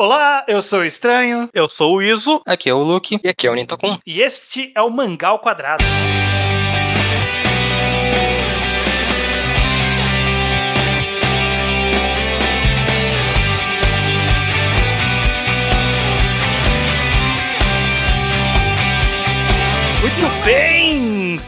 Olá, eu sou o Estranho. Eu sou o Iso. Aqui é o Luke. E aqui é o Nintokun. E este é o Mangal Quadrado. Muito bem!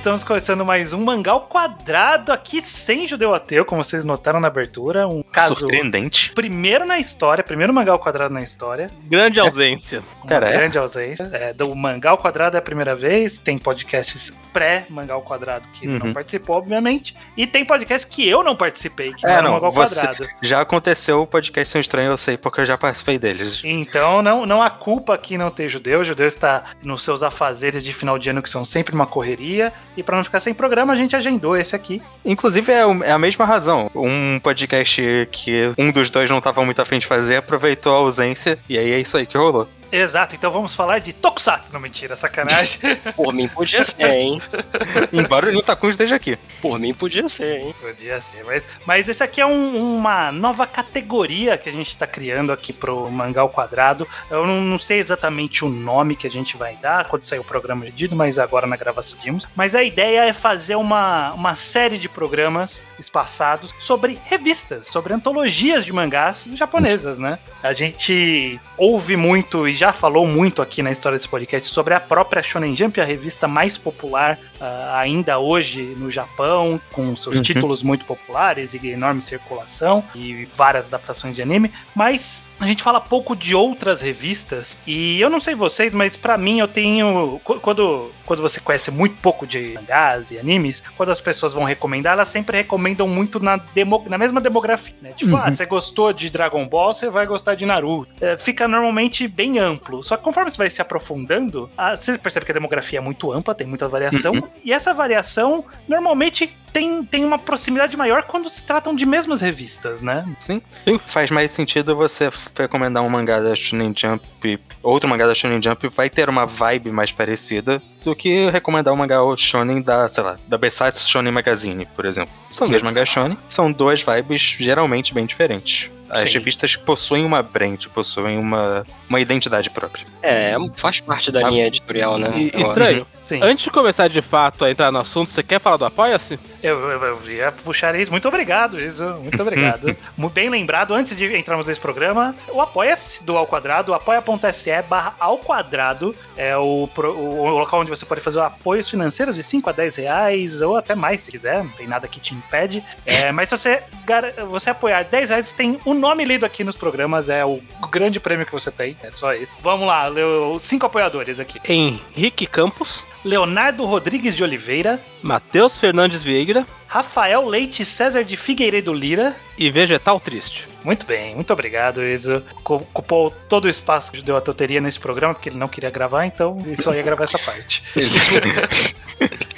Estamos começando mais um Mangal Quadrado aqui sem Judeu Ateu, como vocês notaram na abertura. Um caso Surpreendente. primeiro na história, primeiro Mangal Quadrado na história. Grande ausência. Uma é? grande ausência. É, do Mangal Quadrado é a primeira vez. Tem podcasts pré-Mangal Quadrado que ele não Uhum. participou, obviamente. E tem podcast que eu não participei, que É, não é não, Mangal você- Quadrado. Já aconteceu o podcast São Estranho, eu sei, porque eu já participei deles. Então não, não há culpa aqui não ter judeu. O judeu está nos seus afazeres de final de ano, que são sempre uma correria. E para não ficar sem programa, a gente agendou esse aqui. Inclusive, é, é a mesma razão. Um podcast que um dos dois não tava muito afim de fazer, aproveitou a ausência, e aí é isso aí que rolou. Exato, então vamos falar de Tokusatsu. Não, mentira, sacanagem. Por mim podia ser, hein? Embora o Nintacun esteja aqui. Por mim podia ser, hein? Podia ser, mas, mas esse aqui é um- uma nova categoria que a gente tá criando aqui pro Mangal Quadrado. Eu não, não sei exatamente o nome que a gente vai dar quando sair o programa edido, mas agora na gravação seguimos. Mas a ideia é fazer uma, uma série de programas espaçados sobre revistas, sobre antologias de mangás japonesas, né? A gente ouve muito e já falou muito aqui na história desse podcast sobre a própria Shonen Jump, a revista mais popular ah, ainda hoje no Japão, com seus Uhum. títulos muito populares e enorme circulação e várias adaptações de anime, mas a gente fala pouco de outras revistas e eu não sei vocês, mas pra mim eu tenho qu- quando quando você conhece muito pouco de mangás e animes, quando as pessoas vão recomendar, elas sempre recomendam muito na, demo, na mesma demografia, né? Tipo, Uhum. ah, você gostou de Dragon Ball, você vai gostar de Naruto. É, fica normalmente bem amplo. Só que conforme você vai se aprofundando, ah, você percebe que a demografia é muito ampla, tem muita variação. Uhum. E essa variação normalmente tem, tem uma proximidade maior quando se tratam de mesmas revistas, né? Sim. Faz mais sentido você recomendar um mangá da Shonen Jump, outro mangá da Shonen Jump vai ter uma vibe mais parecida do que recomendar um mangá shonen da, sei lá, da Besatsu Shonen Magazine, por exemplo. São dois mangás shonen, são duas vibes geralmente bem diferentes. As Sim. revistas possuem uma brand, possuem uma, uma identidade própria. É, faz parte da Ah. linha editorial, né? E, estranho, Sim. antes de começar de fato a entrar no assunto, você quer falar do Apoia-se? Eu, eu, eu ia puxar isso. Muito obrigado, isso. Muito obrigado. Muito bem lembrado, antes de entrarmos nesse programa, o Apoia-se do Ao Quadrado, apoia.se barra ao quadrado, é o, o local onde você pode fazer apoios financeiros de 5 a 10 reais, ou até mais se quiser, não tem nada que te impede. É, mas se você, você apoiar 10 reais, tem o nome lido aqui nos programas, é o grande prêmio que você tem, é só esse. Vamos lá, leu- os cinco apoiadores aqui. Henrique Campos, Leonardo Rodrigues de Oliveira, Matheus Fernandes Vieira Rafael Leite César de Figueiredo Lira, e Vegetal Triste. Muito bem, muito obrigado. Co- Ocupou todo o espaço que deu a Toteria nesse programa, porque ele não queria gravar, então ele só ia gravar essa parte.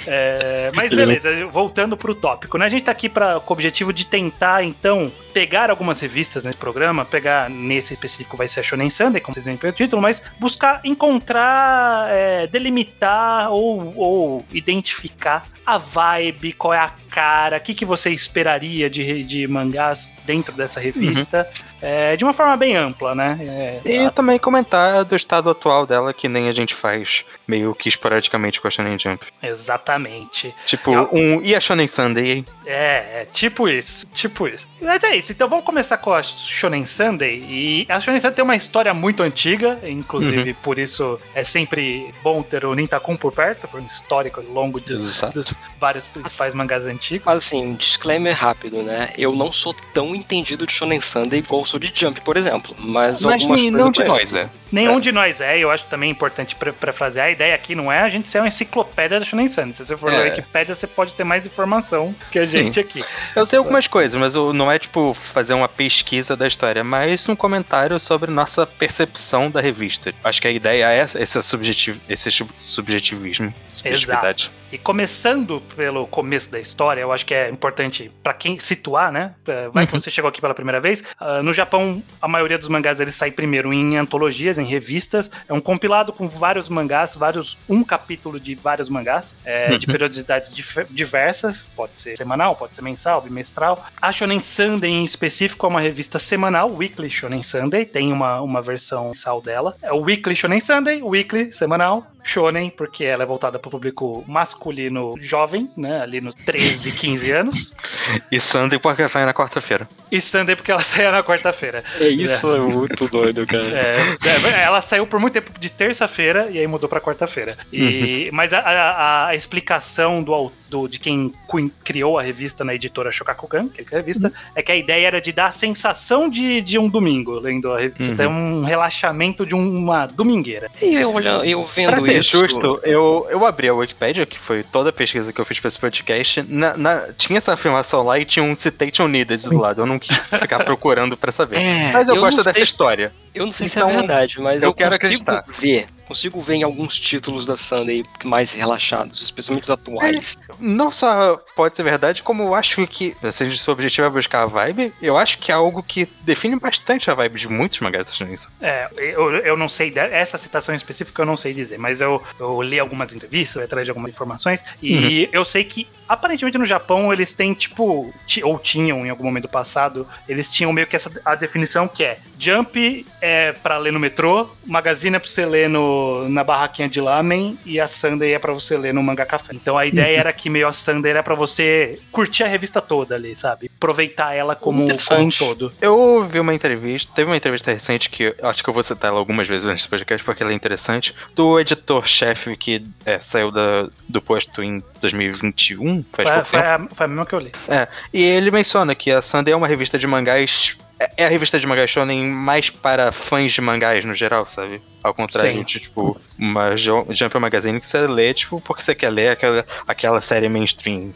É, mas beleza, voltando pro tópico, né? A gente tá aqui pra, com o objetivo de tentar, então, pegar algumas revistas nesse programa, pegar nesse específico vai ser a Shonen Sunday, como vocês veem pelo título, mas buscar encontrar, é, delimitar ou, ou identificar a vibe, qual é a cara, o que, que você esperaria de, de mangás dentro dessa revista, pista. Uhum é, de uma forma bem ampla, né? É, E também comentar do estado atual dela, que nem a gente faz meio que esporadicamente com a Shonen Jump. exatamente. Tipo, É. um e a Shonen Sunday? É, é tipo isso, tipo isso. Mas é isso, então vamos começar com a Shonen Sunday. E a Shonen Sunday tem uma história muito antiga, inclusive por isso é sempre bom ter o Nintakun por perto, por um histórico longo de- Exato. dos vários principais mangás antigos. Mas assim, um disclaimer rápido, né? Eu não sou tão entendido de Shonen Sunday igual sou de Jump, por exemplo. Mas, Mas algumas coisas não de nós, é. Nenhum de nós é, eu acho também importante pra fazer. A ideia aqui não é a gente ser uma enciclopédia da Shonen Sunday. Se você for É. ler a Wikipédia, você pode ter mais informação que a Sim. gente aqui. Eu sei algumas coisas, mas não é tipo fazer uma pesquisa da história, é mais um comentário sobre nossa percepção da revista. Acho que a ideia é esse, subjetivo, esse sub- subjetivismo. Subjetividade. E começando pelo começo da história, eu acho que é importante pra quem situar, né? É, Vai que você chegou aqui pela primeira vez. ah, no Japão, a maioria dos mangás eles saem primeiro em antologias, em fazem revistas. É um compilado com vários mangás, vários um capítulo de vários mangás, é, de periodicidades dif- diversas. Pode ser semanal, pode ser mensal, bimestral. A Shonen Sunday em específico é uma revista semanal, Weekly Shonen Sunday. Tem uma, uma versão mensal dela. É o Weekly Shonen Sunday, Weekly semanal. Shonen, porque ela é voltada para o público masculino jovem, né? Ali nos 13, 15 anos. E Sunday porque sai na quarta-feira. E Sunday porque ela saía na quarta-feira. É isso, é muito doido, cara. É, é, ela saiu por muito tempo de terça-feira e aí mudou pra quarta-feira. E, Mas a, a- a explicação do, do- de quem criou a revista na editora Shokakukan, que é a revista, é que a ideia era de dar a sensação de, de um domingo, lendo a revista. Uhum. Tem um relaxamento de uma domingueira. E eu, olhando, eu vendo Pra ser isso. justo, eu, eu abri a Wikipedia, que foi toda a pesquisa que eu fiz pra esse podcast. na- na- tinha essa afirmação lá e tinha um citation needed do lado. Eu não quis ficar procurando pra saber. É, Mas eu, eu gosto dessa sei- história. Eu não sei se Então, é verdade, mas eu eu, quero consigo acreditar. ver. Consigo ver em alguns títulos da Sunday mais relaxados, especialmente os atuais. Não só pode ser verdade, como eu acho que, se o seu objetivo é buscar a vibe, eu acho que é algo que define bastante a vibe de muitos mangás da Shonen. É, eu, eu não sei, essa citação específica eu não sei dizer, mas eu, eu li algumas entrevistas, atrás de algumas informações, e eu sei que aparentemente no Japão eles têm, tipo, ti- ou tinham em algum momento passado, eles tinham meio que essa a definição que é Jump é pra ler no metrô, Magazine é pra você ler no, na barraquinha de lamen, e a Sunday é pra você ler no manga café. Então a ideia era que meio a Sunday era pra você curtir a revista toda ali, sabe? Aproveitar ela como, como um todo. Eu ouvi uma entrevista, teve uma entrevista recente que eu acho que eu vou citar ela algumas vezes nesse podcast porque ela é interessante, do editor-chefe que é, saiu da, do posto em 2021, faz Foi, foi, a, foi a mesma que eu li. É, e ele menciona que a Sunday é uma revista de mangás. É- É a revista de mangás shonen mais para fãs de mangás no geral, sabe? Ao contrário Sim. de, tipo, uma Jump Magazine que você lê, tipo, porque você quer ler aquela, aquela série mainstream.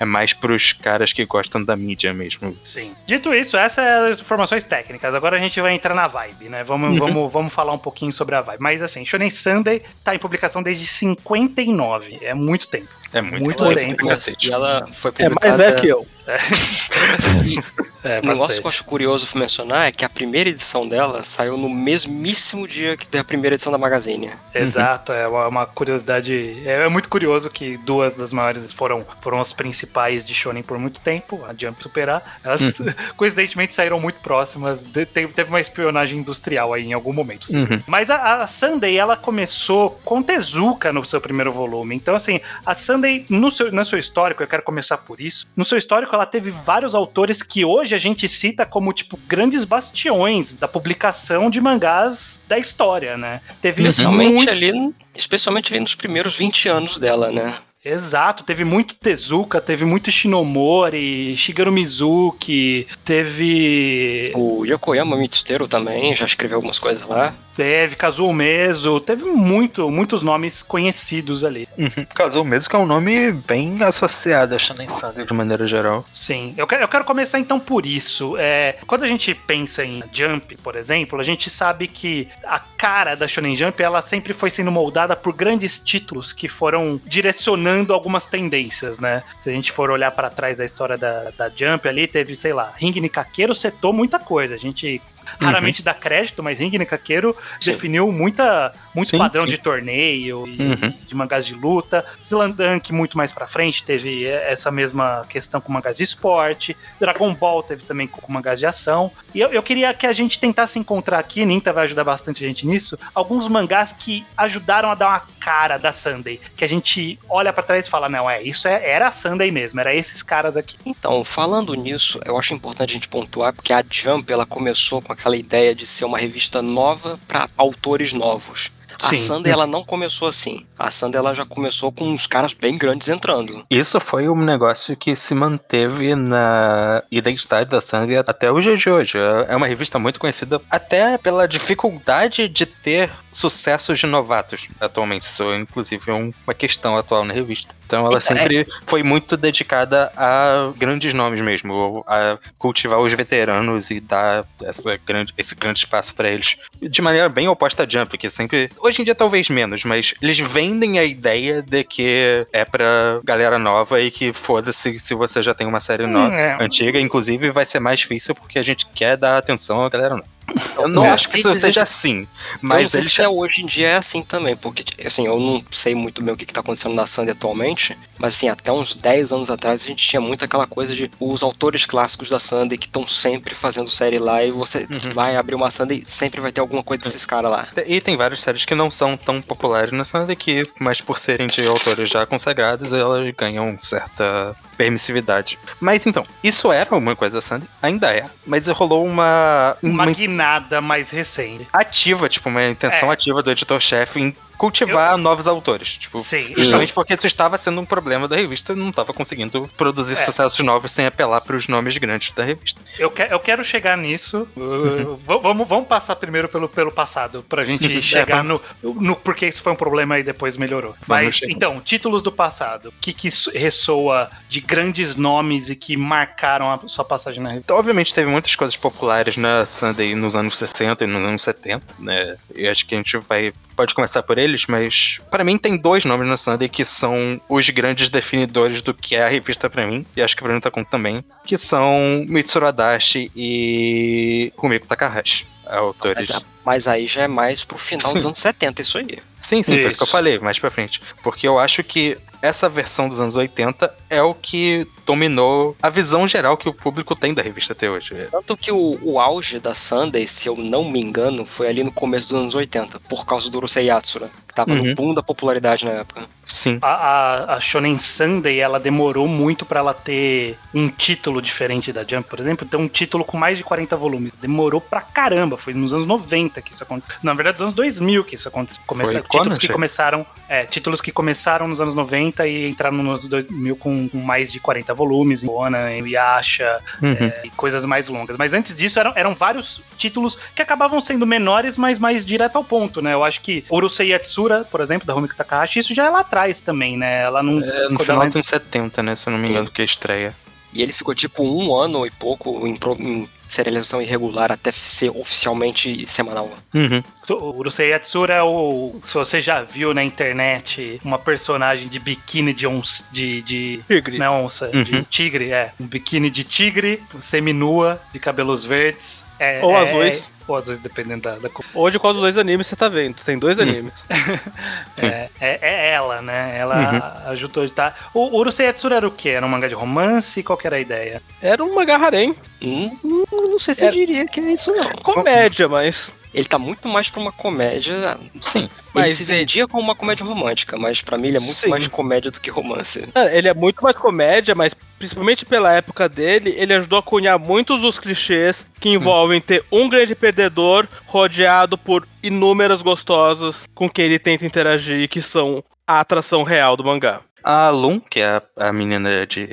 É mais pros caras que gostam da mídia mesmo. Sim. Dito isso, essas são as informações técnicas. Agora a gente vai entrar na vibe, né? Vamos, Uhum. vamos, vamos falar um pouquinho sobre a vibe. Mas assim, Shonen Sunday tá em publicação desde 59. É muito tempo. É muito, Muito Ela, tempo, e ela foi É publicada. mais velho que eu. É, Um negócio que eu acho curioso mencionar é que a primeira edição dela saiu no mesmíssimo dia que da primeira edição da Magazine. Exato, é uma, uma curiosidade. É, é muito curioso que duas das maiores foram, foram as principais de Shonen por muito tempo, a Jump Superar. Elas, coincidentemente, saíram muito próximas. de- teve, teve uma espionagem industrial aí em algum momento. Uhum. Mas a, a Sunday, ela começou com Tezuka no seu primeiro volume. Então, assim, a Sunday, no seu, no seu histórico, eu quero começar por isso. No seu histórico, ela teve vários autores que hoje a gente cita como, tipo, grandes bastiões da publicação de mangás da história, né? Teve Especialmente muitos- ali, especialmente ali nos primeiros 20 anos dela, né? Exato, teve muito Tezuka, teve muito Shinomori, Shigeru Mizuki, teve. O Yokoyama Mitsuteru também já escreveu algumas coisas lá. Teve Kazuo Meso, teve muito, muitos nomes conhecidos ali. Uhum. Mesmo que é um nome bem associado a Shonen Saga de maneira geral. Sim, eu quero, eu quero começar então por isso. É, quando a gente pensa em Jump, por exemplo, a gente sabe que a cara da Shonen Jump ela sempre foi sendo moldada por grandes títulos que foram direcionando algumas tendências, né? Se a gente for olhar para trás da história da, da Jump ali, teve, sei lá, Ring Nikakeiro setou muita coisa. A gente raramente dá crédito, mas Nikakeiro Sim. definiu muita, muito Sim, padrão sim. de torneio e Uhum. de mangás de luta. Slandunk muito mais pra frente teve essa mesma questão com mangás de esporte. Dragon Ball teve também com mangás de ação. E eu, eu queria que a gente tentasse encontrar aqui, Ninta vai ajudar bastante a gente nisso, alguns mangás que ajudaram a dar uma cara da Sunday. Que a gente olha pra trás e fala, não, é, isso é- era a Sunday mesmo, era esses caras aqui. Então, falando nisso, eu acho importante a gente pontuar porque a Jump ela começou com aquela ideia de ser uma revista nova para autores novos. A. Sunday ela não começou assim. A Sunday ela já começou com uns caras bem grandes entrando. Isso foi um negócio que se manteve na identidade da Sangue até o dia de hoje. É uma revista muito conhecida até pela dificuldade de ter sucessos de novatos atualmente. Isso, inclusive, é um- uma questão atual na revista. Então ela sempre foi muito dedicada a grandes nomes mesmo, a cultivar os veteranos e dar essa grande, esse grande espaço pra eles. De maneira bem oposta a Jump, que sempre. Hoje em dia talvez menos, mas eles vendem a ideia de que é pra galera nova e que foda-se se você já tem uma série nova, é. antiga. Inclusive vai ser mais difícil porque a gente quer dar atenção à galera nova. Eu não É, acho que isso seja assim, mas eles se é hoje em dia é assim também, porque, assim, eu não sei muito bem o que, que tá acontecendo na Sandy atualmente, mas, assim, até uns 10 anos atrás a gente tinha muito aquela coisa de os autores clássicos da Sandy que estão sempre fazendo série lá e você Uhum. vai abrir uma Sandy e sempre vai ter alguma coisa desses caras lá. E tem várias séries que não são tão populares na Sandy que, mas por serem de autores já consagrados, elas ganham certa permissividade. Mas então, isso era uma coisa da Sandy, ainda é, mas rolou uma, Uma uma guinada mais recente. ativa, tipo, uma intenção É. ativa do editor-chefe em cultivar novos autores. Tipo, Sim. justamente porque isso estava sendo um problema da revista e não estava conseguindo produzir É. sucessos novos sem apelar para os nomes grandes da revista. Eu, que- eu quero chegar nisso. Uh, v- vamos, vamos passar primeiro pelo, pelo passado, pra gente Uhum. chegar É, no, no porquê isso foi um problema e depois melhorou. Mas, então, títulos do passado. O que, que ressoa de grandes nomes e que marcaram a sua passagem na revista? Então, obviamente teve muitas coisas populares na Sunday nos anos 60 e nos anos 70, né? E acho que a gente vai pode começar por eles, mas para mim tem dois nomes na Sunday que são os grandes definidores do que é a revista pra mim, e acho que o Bruno tá com também, que são Mitsuru Adachi e Rumiko Takahashi, autores. Mas, a- mas aí já é mais pro final dos Sim. anos 70, isso aí. Sim, sim, por isso que eu falei, mais pra frente. Porque eu acho que essa versão dos anos 80 é o que dominou a visão geral que o público tem da revista até hoje. Tanto que o, o auge da Sunday, se eu não me engano, foi ali no começo dos anos 80, por causa do Urusei Yatsura, que tava Uhum. no boom da popularidade na época. Sim. A, a, a Shonen Sunday, ela demorou muito pra ela ter um título diferente da Jump, por exemplo, ter um título com mais de 40 volumes. Demorou pra caramba, foi nos anos 90 que isso aconteceu. Na verdade, nos anos 2000 que isso aconteceu. Começa, Foi títulos quando, que começaram, é, títulos que começaram nos anos 90 e entraram nos anos 2000 com, com mais de 40 volumes, em Ona, em Yasha, Uhum. é, e coisas mais longas. Mas antes disso, eram, eram vários títulos que acabavam sendo menores, mas mais direto ao ponto, né? Eu acho que Urusei Yatsura, por exemplo, da Rumiko Takahashi, isso já é lá atrás também, né? Ela não... É, no final dos anos 70, né? Se eu não me engano, que é estreia. E ele ficou tipo um ano e pouco em, pro- em serialização irregular até ser oficialmente semanal. Uhum. O Urusei Yatsura é o. Se você já viu na internet uma personagem de biquíni de onça. De, de Tigre. não é onça, Uhum. de tigre, é. Um biquíni de tigre, seminua, de cabelos verdes. É, Ou é- azuis. é- ou azuis, dependendo da, da. Hoje, qual dos dois animes você tá vendo? Tem dois animes. Sim. É, é, é ela, né? Ela ajudou a editar. O, o Urusei Yatsura era o quê? Era um mangá de romance? Qual que era a ideia? Era um harém. Hum, hum, não sei se eu Era- diria que é isso não. Comédia, mas. Ele tá muito mais pra uma comédia. Sim. Ele Mas se vendia como uma comédia romântica, mas pra mim ele é muito Sim. mais comédia do que romance. Cara, Ele é muito mais comédia, mas principalmente pela época dele, ele ajudou a cunhar muitos dos clichês que envolvem ter um grande perdedor rodeado por inúmeras gostosas com quem ele tenta interagir, que são a atração real do mangá. A Lum, que é a, a menina de,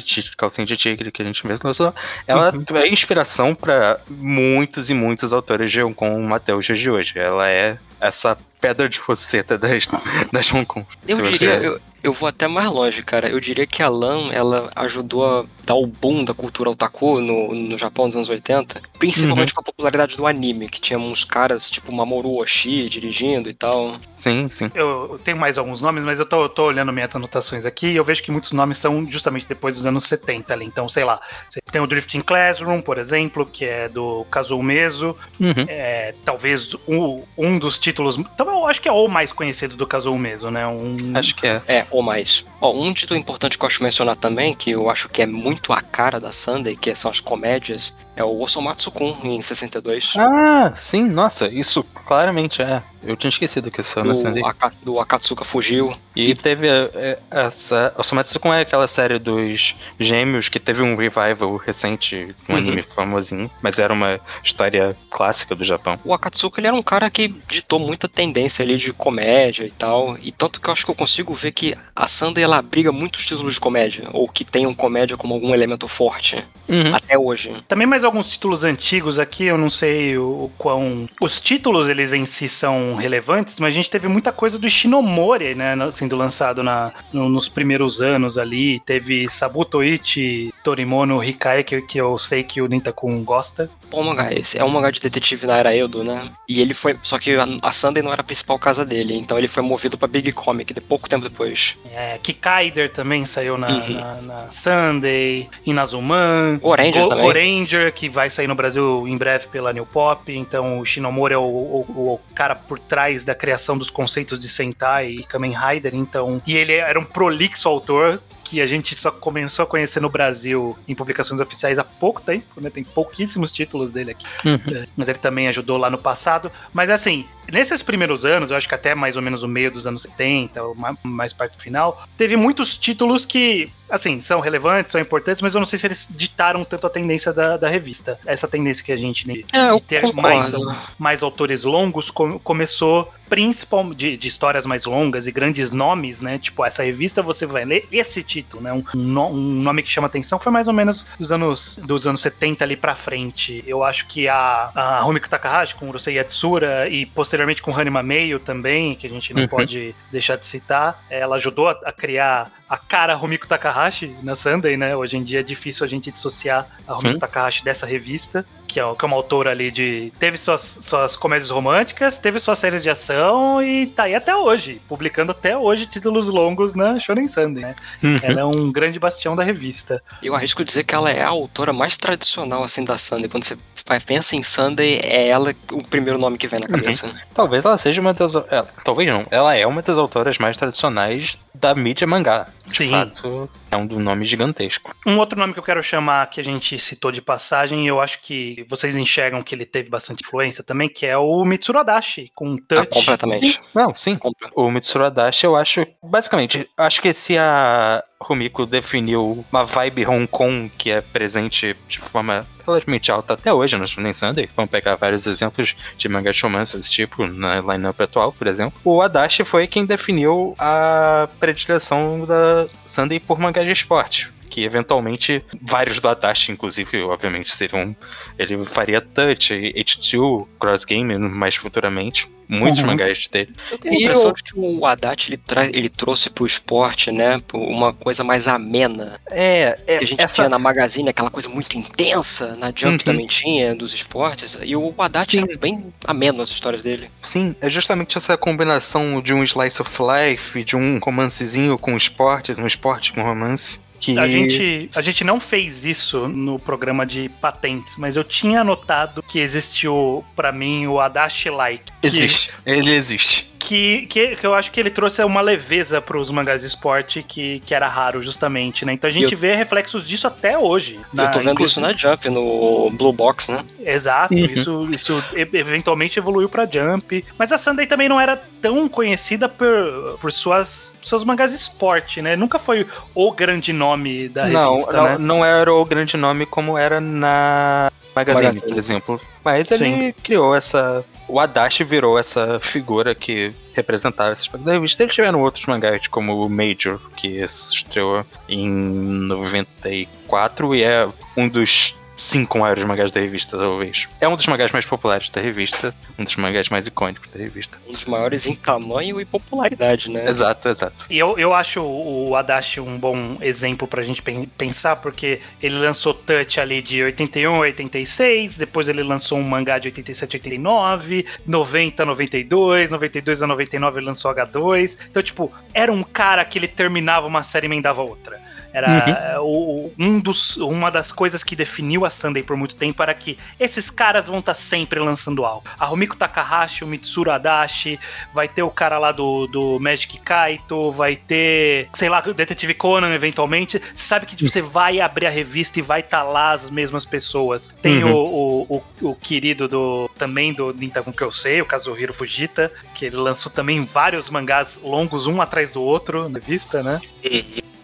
de calcinha de tigre que a gente mesmo lançou, ela é inspiração pra muitos e muitos autores de Hong Kong até os dias de hoje. Ela é essa pedra de roseta das, das Hong Kong. Eu diria, eu, eu vou até mais longe, cara. Eu diria que a Lan, ela ajudou a dar o boom da cultura otaku no, no Japão dos anos 80, principalmente com a popularidade do anime, que tinha uns caras tipo Mamoru Oshii dirigindo e tal. Sim, sim. Eu, eu tenho mais alguns nomes, mas eu tô, tô olhando minhas anotações aqui e eu vejo que muitos nomes são justamente depois dos anos 70 ali. Então, sei lá, você tem o Drifting Classroom, por exemplo, que é do Kazuo Meso. Uhum. É, talvez um, um dos títulos. Então, eu acho que é o mais conhecido do Kazuo Meso, né? Um, Acho que é. É, ou mais. Ó, um título importante que eu acho mencionar também, que eu acho que é muito a cara da Sunday, que são as comédias, é o Osomatsu-kun, em 62. Ah, sim, nossa, isso claramente é. Eu tinha esquecido que isso do, Aka- do Akatsuka Fugiu. E teve é, essa. O Somatsu é aquela série dos gêmeos que teve um revival recente, um Uhum. anime famosinho, mas era uma história clássica do Japão. O Akatsuka ele era um cara que ditou muita tendência ali de comédia e tal. E tanto que eu acho que eu consigo ver que a Sunday ela abriga muitos títulos de comédia, ou que tenham comédia como algum elemento forte, Uhum. até hoje. Também mais alguns títulos antigos aqui, eu não sei o, o quão. Os títulos, eles em si são relevantes, mas a gente teve muita coisa do Shinomori, né? Sendo lançado na, no- nos primeiros anos ali. Teve Sabutoichi Torimono Hikai, que, que eu sei que o Nintakun gosta. Bom mangá esse. É um mangá de detetive na era Edo, né? E ele foi. Só que a, a Sunday não era a principal casa dele, então ele foi movido pra Big Comic de pouco tempo depois. É, Kikaider também saiu na, uhum. na, na Sunday, Inazuman. Oranger também. Oranger, que vai sair no Brasil em breve pela New Pop. Então o Shinomori é o, o, o cara por trás da criação dos conceitos de Sentai e Kamen Rider. Então, e ele era um prolixo autor que a gente só começou a conhecer no Brasil em publicações oficiais há pouco tempo, né? Tem pouquíssimos títulos dele aqui. Uhum. É, mas ele também ajudou lá no passado. Mas assim, nesses primeiros anos, eu acho que até mais ou menos o meio dos anos 70, ou mais parte do final, teve muitos títulos que, assim, são relevantes, são importantes, mas eu não sei se eles ditaram tanto a tendência da, da revista. Essa tendência que a gente é, de ter mais, mais autores longos começou principalmente de, de, histórias mais longas e grandes nomes, né? Tipo, essa revista você vai ler esse título, né? Um, um, nome que chama atenção foi mais ou menos dos anos, dos anos 70 ali pra frente. Eu acho que a, a Rumiko Takahashi com Urusei Yatsura e posteriormente com Hanima Meio também, que a gente não uhum. pode deixar de citar, ela ajudou a, a criar a cara Rumiko Takahashi na Sunday, né? Hoje em dia é difícil a gente dissociar a Rumiko Sim. Takahashi dessa revista que é, que é uma autora ali de. Teve suas, suas comédias românticas, teve suas séries de ação e tá aí até hoje, publicando até hoje títulos longos na Shonen Sunday, né? Uhum. Ela é um grande bastião da revista. Eu arrisco dizer que ela é a autora mais tradicional assim da Sunday. Quando você pensa em Sunday, é ela o primeiro nome que vem na cabeça. Uhum. Talvez ela seja uma das. Ela, talvez não. Ela é uma das autoras mais tradicionais da mídia mangá. De Sim. fato, é um nome gigantesco. Um outro nome que eu quero chamar, que a gente citou de passagem, e eu acho que vocês enxergam que ele teve bastante influência também, que é o Mitsuru Adachi, com Touch. Ah, completamente. Sim. Não, sim. O Mitsuru Adachi, eu acho, basicamente, acho que se a Rumiko definiu uma vibe Hong Kong que é presente de forma relativamente alta até hoje no Shonen Sunday. Vamos pegar vários exemplos de mangá romance desse tipo na line-up atual, por exemplo. O Adachi foi quem definiu a predileção da Sunday por mangá de esporte que eventualmente vários do Adachi, inclusive, obviamente, seriam. Ele faria Touch, H2, Cross Game mais futuramente. Muitos uhum. mangás dele. Eu tenho a impressão eu... de que o Haddad ele, tra... ele trouxe pro esporte, né? Uma coisa mais amena. É, é que a gente essa... tinha na Magazine aquela coisa muito intensa, na Jump uhum. também tinha, dos esportes. E o Haddad era bem ameno as histórias dele. Sim, é justamente essa combinação de um slice of life, de um romancezinho com esporte, um esporte com romance. Que... A, gente, a gente não fez isso no programa de patentes, mas eu tinha notado que existiu, para mim, o Adachi Like. Existe. Ele existe que, que, que, eu acho que ele trouxe uma leveza para os mangás de esporte que, que era raro, justamente, né? Então a gente eu... vê reflexos disso até hoje. Na, eu tô vendo inclusive... isso na Jump, no Blue Box, né? Exato, uhum. isso, isso eventualmente evoluiu para Jump. Mas a Sunday também não era tão conhecida por, por suas, seus mangás de esporte, né? Nunca foi o grande nome da revista, não, né? Não, não era o grande nome como era na Magazine, Magazine. por exemplo. Mas Sim. ele criou essa o Adachi virou essa figura que representava esse aspecto da revista. Eles tiveram outros mangás, como o Major, que estreou em 94 e é um dos cinco maiores mangás da revista, talvez. É um dos mangás mais populares da revista, um dos mangás mais icônicos da revista. Um dos maiores em tamanho e popularidade, né? Exato, exato. E eu, eu acho o Adachi um bom exemplo pra gente pensar, porque ele lançou Touch ali de 81 a 86, depois ele lançou um mangá de 87 a 89, 90 a 92, 92 a 99 ele lançou H2. Então, tipo, era um cara que ele terminava uma série e emendava outra. Era uhum. o, um dos, uma das coisas que definiu a Sunday por muito tempo era que esses caras vão estar tá sempre lançando algo. A Rumiko Takahashi, o Mitsuru Adachi, vai ter o cara lá do, do Magic Kaito, vai ter, sei lá, o Detetive Conan eventualmente. Você sabe que tipo, você vai abrir a revista e vai estar tá lá as mesmas pessoas. Tem uhum. o, o, o, o, querido do também do Nintagon que eu sei, o Kazuhiro Fujita, que ele lançou também vários mangás longos um atrás do outro na revista, né?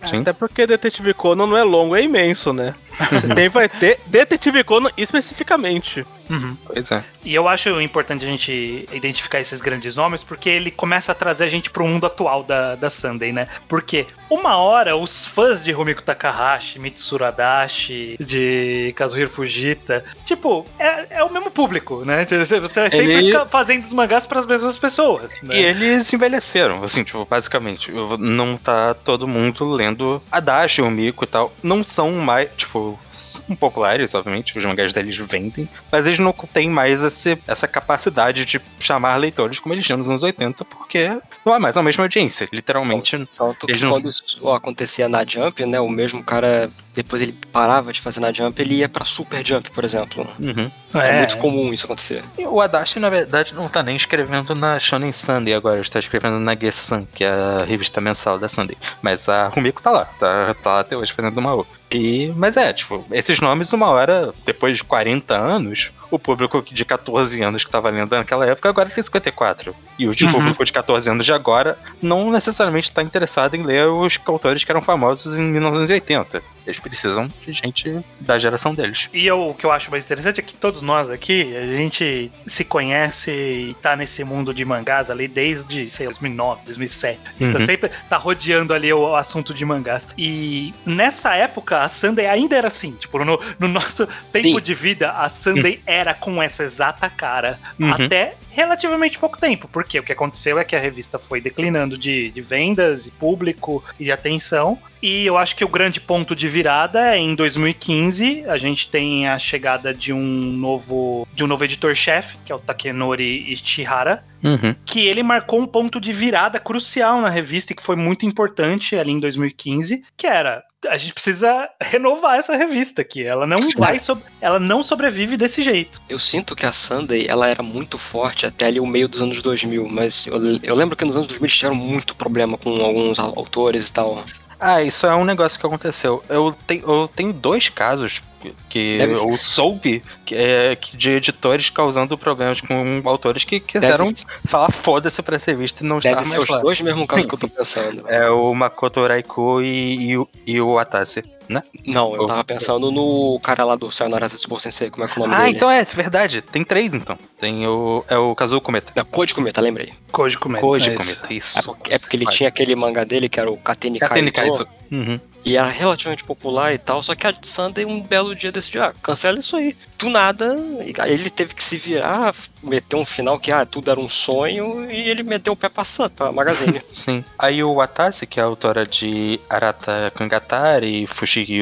Sim. Até porque Detetive Conan não é longo, é imenso, né? Você tem, vai ter Detetive Conan especificamente. Uhum. Pois é. E eu acho importante a gente identificar esses grandes nomes, porque ele começa a trazer a gente pro mundo atual da, da Sunday, né? Porque uma hora os fãs de Rumiko Takahashi, Mitsuru Adachi, de Kazuhiro Fujita, tipo, é, é o mesmo público, né? Você você vai sempre Ele- ficar fazendo os mangás pras mesmas pessoas, né? E eles envelheceram, assim, tipo, basicamente. Não tá todo mundo lendo Adachi, o Miko e tal. Não são mais, tipo, go são populares, obviamente, os mangás deles vendem, mas eles não têm mais esse, essa capacidade de chamar leitores como eles tinham nos anos 80, porque não é mais a mesma audiência. Literalmente, Tanto que não- quando isso acontecia na Jump, né? O mesmo cara, depois ele parava de fazer na Jump, ele ia pra Super Jump, por exemplo. Uhum. É, muito comum isso acontecer. E o Adachi, na verdade, não tá nem escrevendo na Shonen Sunday agora, ele está escrevendo na Gessan, que é a revista mensal da Sunday. Mas a Rumiko tá lá, tá, tá lá até hoje fazendo uma outra. E, mas é, tipo, esses nomes, uma hora, depois de 40 anos, o público de 14 anos que tava lendo naquela época agora tem 54. E o de Uhum. público de 14 anos de agora não necessariamente está interessado em ler os autores que eram famosos em 1980. Eles precisam de gente da geração deles. E eu- o que eu acho mais interessante é que todos nós aqui, a gente se conhece e tá nesse mundo de mangás ali desde, sei lá, 2009, 2007. Então Uhum. sempre tá rodeando ali o assunto de mangás. E nessa época, a Sunday ainda era assim. Tipo, no, no nosso tempo Sim. de vida, a Sunday era com essa exata cara. Uhum. Até relativamente pouco tempo. Porque o que aconteceu é que a revista foi declinando de, de vendas, e público e de atenção. E eu acho que o grande ponto de virada é em 2015, a gente tem a chegada de um novo de um novo editor-chefe, que é o Takenori Ishihara, Uhum. que ele marcou um ponto de virada crucial na revista e que foi muito importante ali em 2015, que era a gente precisa renovar essa revista aqui, ela não vai sob- ela não sobrevive desse jeito. Eu sinto que a Sunday, ela era muito forte até ali o meio dos anos 2000, mas eu, eu lembro que nos anos 2000 eles tiveram muito problema com alguns au- autores e tal. Ah, isso é um negócio que aconteceu. Eu, te, eu tenho dois casos que Deve eu soube que, é, que de editores causando problemas com autores que quiseram falar foda-se pra essa revista e não estar mais ser os lá. dois mesmo casos Sim, que eu tô pensando. É o Makoto Raiko e, e, o- e o Atase, né? Não, eu tava pensando no cara lá do Sayonara Zetsubou Sensei, como é que é o nome Ah, dele? então é, verdade. Tem três, então. Tem o... É o Kazuo Kometa. Da Code Cometa, lembrei. Koji Kometa. Koji é isso. Kometa, isso. É porque, é porque ele Quase. tinha aquele mangá dele que era o Kateni Kateni. Uhum. E era relativamente popular e tal, só que a Sunday um belo dia decidiu, ah, cancela isso aí. Do nada, ele teve que se virar, meter um final que, ah, tudo era um sonho, e ele meteu o pé pra, Sun- pra Magazine. Sim. Aí o Atase, que é a autora de Arata Kangatari e Fushigi.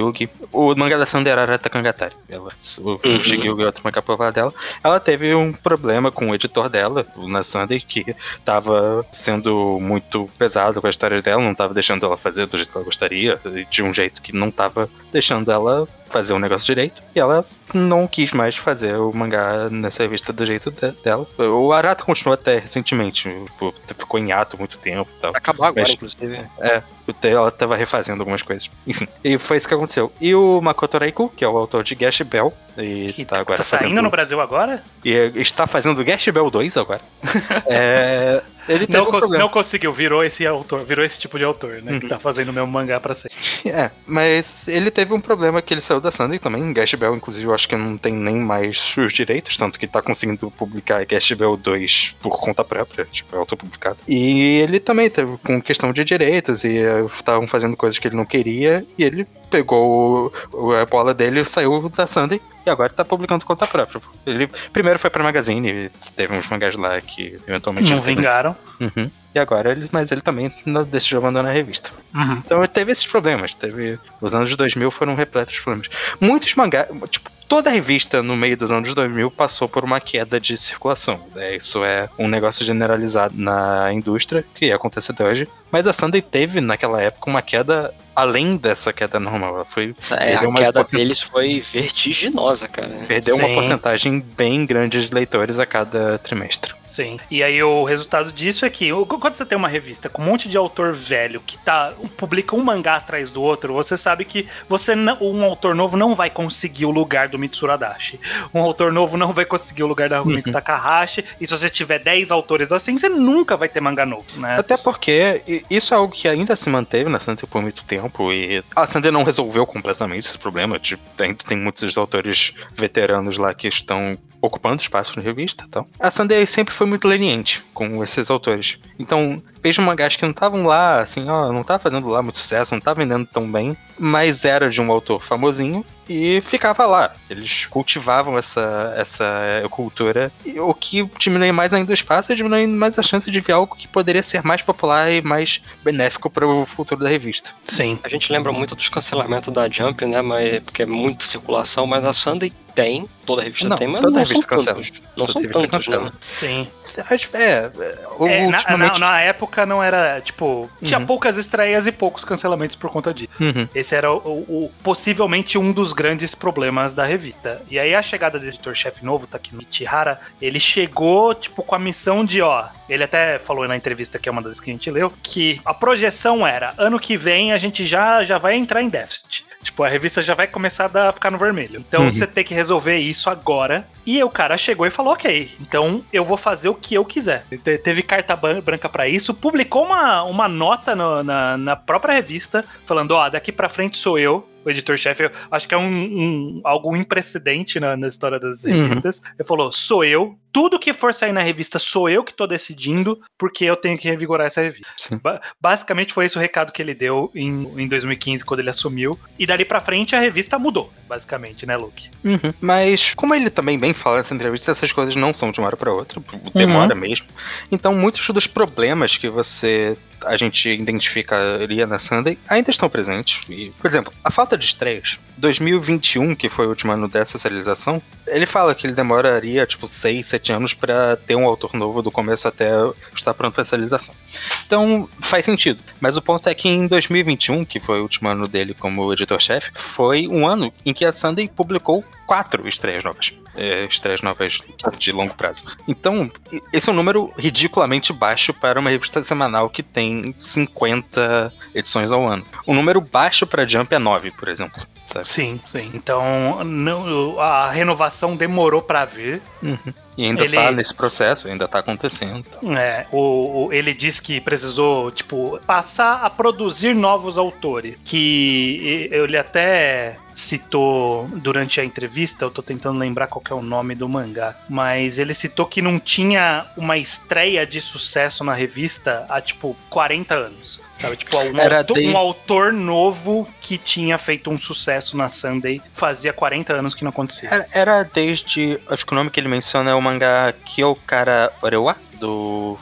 O mangá da Sander era Arata Kangatari. Ela, o Uhum. Fushigi Yugi é outro mangá popular dela. Ela teve um problema com o editor dela, o na Sunday, que tava sendo muito pesado com a história dela, não tava deixando ela fazer do jeito que ela gostaria, e de um jeito que não tava deixando ela fazer o negócio direito. E ela não quis mais fazer o mangá nessa revista do jeito de- dela. O Arata continuou até recentemente, tipo, ficou em ato muito tempo tal. Acabar agora, Mas- inclusive. É, ela tava refazendo algumas coisas. Enfim, e foi isso que aconteceu. E o Makoto Reiko, que é o autor de Gash Bell, e Que tá agora tá saindo fazendo... no Brasil agora? E está fazendo Gash Bell 2 agora. é, ele Não, um cons- problema. não conseguiu, virou esse autor, virou esse tipo de autor, né? Uhum. Que tá fazendo o meu mangá pra sempre. É, mas ele teve um problema que ele saiu da Sunday também. Gash Bell, inclusive, eu acho que não tem nem mais os direitos, tanto que tá conseguindo publicar Gash Bell 2 por conta própria, tipo, é autopublicado. E ele também teve com questão de direitos e estavam fazendo coisas que ele não queria e ele pegou a bola dele, saiu da Sunday e agora tá publicando conta própria. Ele primeiro foi pra Magazine, teve uns mangás lá que eventualmente Não vingaram. Uhum. E agora ele, mas ele também decidiu abandonar a revista. Uhum. Então teve esses problemas. Teve. Os anos 2000 foram repletos de problemas. Muitos mangás. Tipo, toda revista no meio dos anos 2000 passou por uma queda de circulação. né? Isso é um negócio generalizado na indústria, que acontece até hoje. Mas a Sunday teve, naquela época, uma queda além dessa queda normal. Ela foi. É, a uma queda porcent- deles foi vertiginosa, cara. Perdeu uma Sim. porcentagem bem grande de leitores a cada trimestre. Sim. E aí o resultado disso é que quando você tem uma revista com um monte de autor velho que tá publica um mangá atrás do outro, você sabe que você não- um autor novo não vai conseguir o lugar do Mitsuru Adachi. Um autor novo não vai conseguir o lugar da Rumiko Takahashi. E se você tiver 10 autores assim, você nunca vai ter mangá novo, né? Até porque isso é algo que ainda se manteve na Santa por muito tempo. Tempo e a Sunday não resolveu completamente esse problema. Tipo, ainda tem muitos autores veteranos lá que estão ocupando espaço na revista e tal. A Sunday sempre foi muito leniente com esses autores. Então, vejo mangás que não estavam lá, assim, ó, não tá fazendo lá muito sucesso, não tá vendendo tão bem, mas era de um autor famosinho e ficava lá. Eles cultivavam essa, essa cultura, o que diminui mais ainda o espaço e diminui mais a chance de ver algo que poderia ser mais popular e mais benéfico para o futuro da revista. Sim. A gente lembra muito dos cancelamentos da Jump, né? Mas, porque é muita circulação, mas a Sunday tem, toda a revista Não, tem, mas toda não revista são cancela. tantos. Não Toda são tantos, cancela. né? Sim. É, o- É, na, ultimamente. na- na época não era, tipo, tinha Uhum. poucas estreias e poucos cancelamentos por conta disso. Uhum. Esse era o, o- possivelmente um dos grandes problemas da revista. E aí a chegada do editor-chefe novo, Takemichi Hara, ele chegou, tipo, com a missão de, ó, ele até falou na entrevista que é uma das que a gente leu, que a projeção era, ano que vem a gente já, já vai entrar em déficit. Tipo, a revista já vai começar a ficar no vermelho. Então Uhum. você tem que resolver isso agora. E o cara chegou e falou: ok, então eu vou fazer o que eu quiser. Te- teve carta branca pra isso, publicou uma, uma nota no- na, na própria revista, falando: ó, daqui pra frente sou eu. O editor-chefe, acho que é um, um- algo imprecedente na, na história das Uhum. revistas. Ele falou: sou eu, tudo que for sair na revista sou eu que tô decidindo, porque eu tenho que revigorar essa revista. Ba- basicamente foi esse o recado que ele deu em, em 2015, quando ele assumiu. E dali pra frente a revista mudou, basicamente, né, Luke? Uhum. Mas, como ele também bem fala nessa entrevista, essas coisas não são de uma hora para outra, demora mesmo. Então, muitos dos problemas que você a gente identificaria na Sunday ainda estão presentes. E, por exemplo, a falta de estreias. 2021, que foi o último ano dessa serialização, ele fala que ele demoraria tipo 6, 7 anos para ter um autor novo do começo até estar pronto para serialização. Então, faz sentido. Mas o ponto é que em 2021, que foi o último ano dele como editor-chefe, foi um ano em que a Sunday publicou quatro estreias novas. É, estreias novas de longo prazo. Então, esse é um número ridiculamente baixo para uma revista semanal que tem 50 edições ao ano. Um número baixo para Jump é 9, por exemplo. Sabe? Sim, sim. Então, não- a renovação demorou pra vir. E ainda Ele- tá nesse processo, ainda tá acontecendo. É, o, o- ele disse que precisou, tipo, passar a produzir novos autores. Que ele até citou durante a entrevista, eu tô tentando lembrar qual que é o nome do mangá, mas ele citou que não tinha uma estreia de sucesso na revista há, tipo, 40 anos. Sabe, tipo, um, Era autor, de- um autor novo que tinha feito um sucesso na Sunday fazia 40 anos que não acontecia. Era, era desde. Acho que o nome que ele menciona é o mangá Kyokara Orewa, do.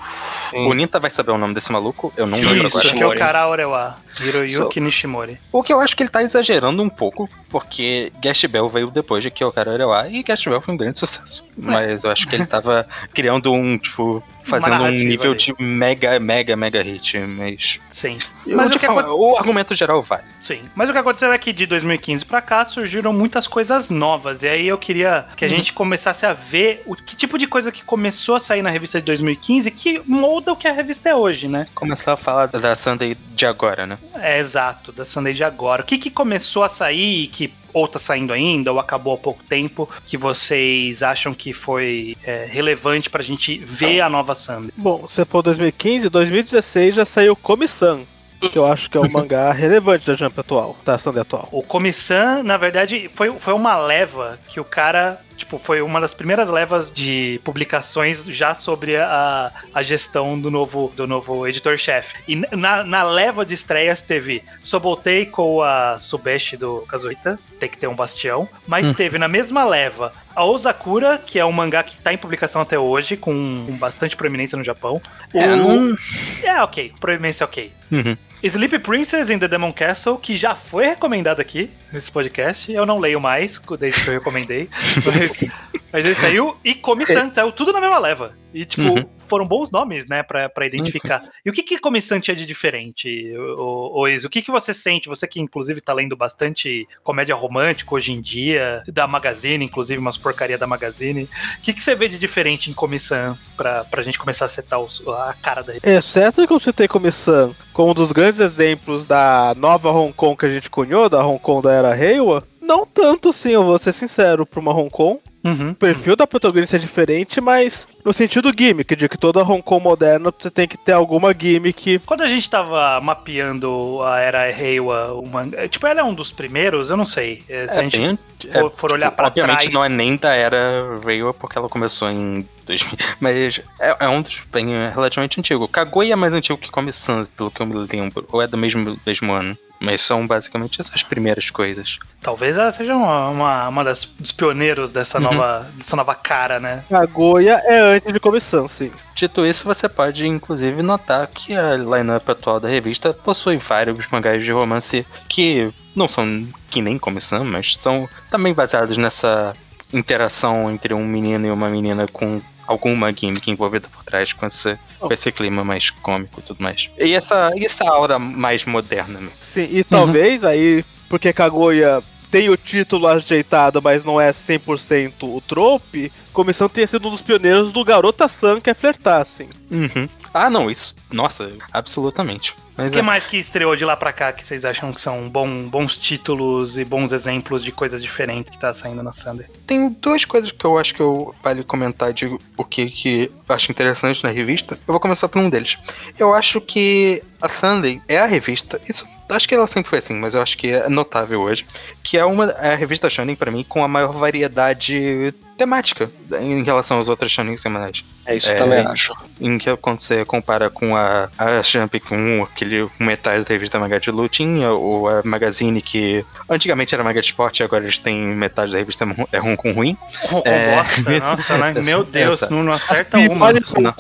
Sim. O Ninta vai saber o nome desse maluco, eu não lembro Isso, agora. que é o cara Orewa, Hiroyuki Nishimori. O que eu acho que ele tá exagerando um pouco, porque Gash Bell veio depois de Kyokara Orewa e Gash Bell foi um grande sucesso. Mas eu acho que ele tava criando um, tipo, fazendo um nível ali. de mega, mega, mega hit. Mas. Sim. Eu Mas o que falar, aconte- o argumento geral vale. Sim. Mas o que aconteceu é que de 2015 pra cá surgiram muitas coisas novas. E aí eu queria que a Uhum. gente começasse a ver o que tipo de coisa que começou a sair na revista de 2015 que molda o que a revista é hoje, né? Começar a falar da Sunday de agora, né? É exato, da Sunday de agora. O que, que começou a sair e que ou tá saindo ainda, ou acabou há pouco tempo, que vocês acham que foi é, relevante pra gente ver a nova Sunday? Bom, se for 2015, 2016 já saiu Comissão, que eu acho que é o mangá relevante da Jump atual, da Sunday atual. O Comissão, na verdade, foi, foi uma leva que o cara. Tipo, foi uma das primeiras levas de publicações já sobre a, a gestão do novo, do novo editor-chefe. E na, na leva de estreias teve Sobotei com a Subeshi do Kazuhita, tem que ter um bastião. Mas teve na mesma leva a Osakura, que é um mangá que tá em publicação até hoje, com bastante proeminência no Japão. É, O- não- é ok, proeminência ok. Uhum. Sleep Princess in the Demon Castle, que já foi recomendado aqui nesse podcast. Eu não leio mais, desde que eu recomendei. Mas, mas ele saiu. E Comissão, saiu tudo na mesma leva. E, tipo, Uhum. foram bons nomes, né, pra, pra identificar. E o que que Comissão tinha de diferente, o, o? O que que você sente? Você que, inclusive, tá lendo bastante comédia romântica hoje em dia, da Magazine, inclusive, umas porcaria da Magazine. O que que você vê de diferente em Comissão pra, pra gente começar a setar os- a cara da Exceto que eu citei Comissão como um dos grandes exemplos da nova Hong Kong que a gente cunhou, da Hong Kong da era Reiwa, não tanto sim, eu vou ser sincero, pra uma Hong Kong. Uhum. O perfil da protagonista é diferente, mas no sentido gimmick, de que toda Hong Kong moderna você tem que ter alguma gimmick. Quando a gente tava mapeando a era Reiwa, o manga, tipo, ela é um dos primeiros, eu não sei. eh, Se a gente bem- for, for olhar pra obviamente trás. não é nem da era Reiwa, porque ela começou em 2000, mas é, é um dos bem é, relativamente antigo. Kaguya é mais antigo que Come-san, pelo que eu me lembro, ou é do mesmo, mesmo ano. Mas são basicamente essas primeiras coisas. Talvez ela seja uma, uma, uma das, dos pioneiros dessa, Uhum. nova, dessa nova cara, né? A Goya é antes de comissão, sim. Dito isso, você pode inclusive notar que a lineup atual da revista possui vários mangás de romance que não são que nem comissão, mas são também baseados nessa interação entre um menino e uma menina com alguma gimmick envolvida por trás com esse, com esse clima mais cômico e tudo mais. E essa, e essa aura mais moderna. né? Sim, e talvez aí, porque Kaguya tem o título ajeitado, mas não é 100% o trope, comissão tenha sido um dos pioneiros do Garota-san que é flertar, assim. Uhum. Ah, não, isso. Nossa, absolutamente. Mas O que é. mais que estreou de lá pra cá que vocês acham que são bom- bons títulos e bons exemplos de coisas diferentes que tá saindo na Sunday? Tem duas coisas que eu acho que eu vale comentar de o que, que acho interessante na revista. Eu vou começar por um deles. Eu acho que a Sunday é a revista. Isso acho que ela sempre foi assim, mas eu acho que é notável hoje. Que é uma é a revista Shonen pra mim com a maior variedade temática em relação às outras Shonen semanais. É isso que É, eu também acho. Em que quando você compara com a, a Jump com aquele metade da revista Mangá de Lutinha, ou a Magazine que antigamente era Mangá de Esporte, agora eles têm metade da revista é Hong com ruim. Oh, É, bosta, nossa, né? Meu Deus, Exato. não, não acerta E uma. vários Hong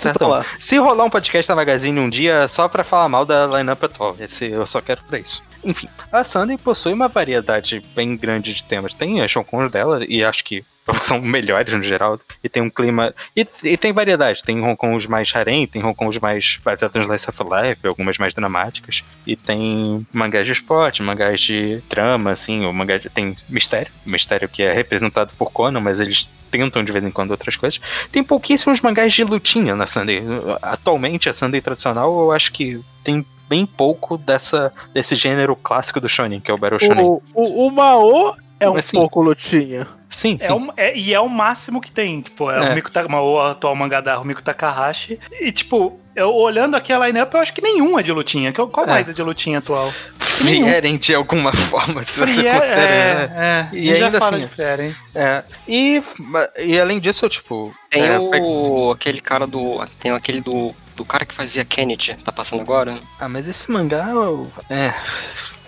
tá então, lá. se rolar um podcast da Magazine um dia só pra falar mal da lineup atual, esse eu só quero pra isso. Enfim, a Sunday possui uma variedade bem grande de temas. Tem as Shonkons dela, e acho que são melhores no geral, e tem um clima. E, e tem variedade, tem Hong mais harem, tem Hong mais baseados no Slice of Life, algumas mais dramáticas, e tem mangás de esporte, mangás de drama, assim, ou mangás de, tem mistério, mistério que é representado por Conan, mas eles tentam de vez em quando outras coisas. Tem pouquíssimos mangás de lutinha na Sunday. Atualmente, a Sunday tradicional, eu acho que tem bem pouco dessa, desse gênero clássico do shonen, que é o Battle Shonen. O, o, o Mao é um Assim, pouco lutinha. Sim, sim. É o- é- e é o máximo que tem, tipo, é, É. o Miku Ta- o atual mangá da Rumiko Takahashi. E, tipo, eu olhando aqui a line-up, eu acho que nenhum é de lutinha. Qual qual É. mais é de lutinha atual? Frieren de alguma forma, se você Free é- considera. é, né? é, E ainda assim, Frieren. É. E, e além disso, tipo. Tem é, o. aquele cara do. Tem aquele do. Do cara que fazia Kennedy, tá passando agora? Ah, mas esse mangá. É.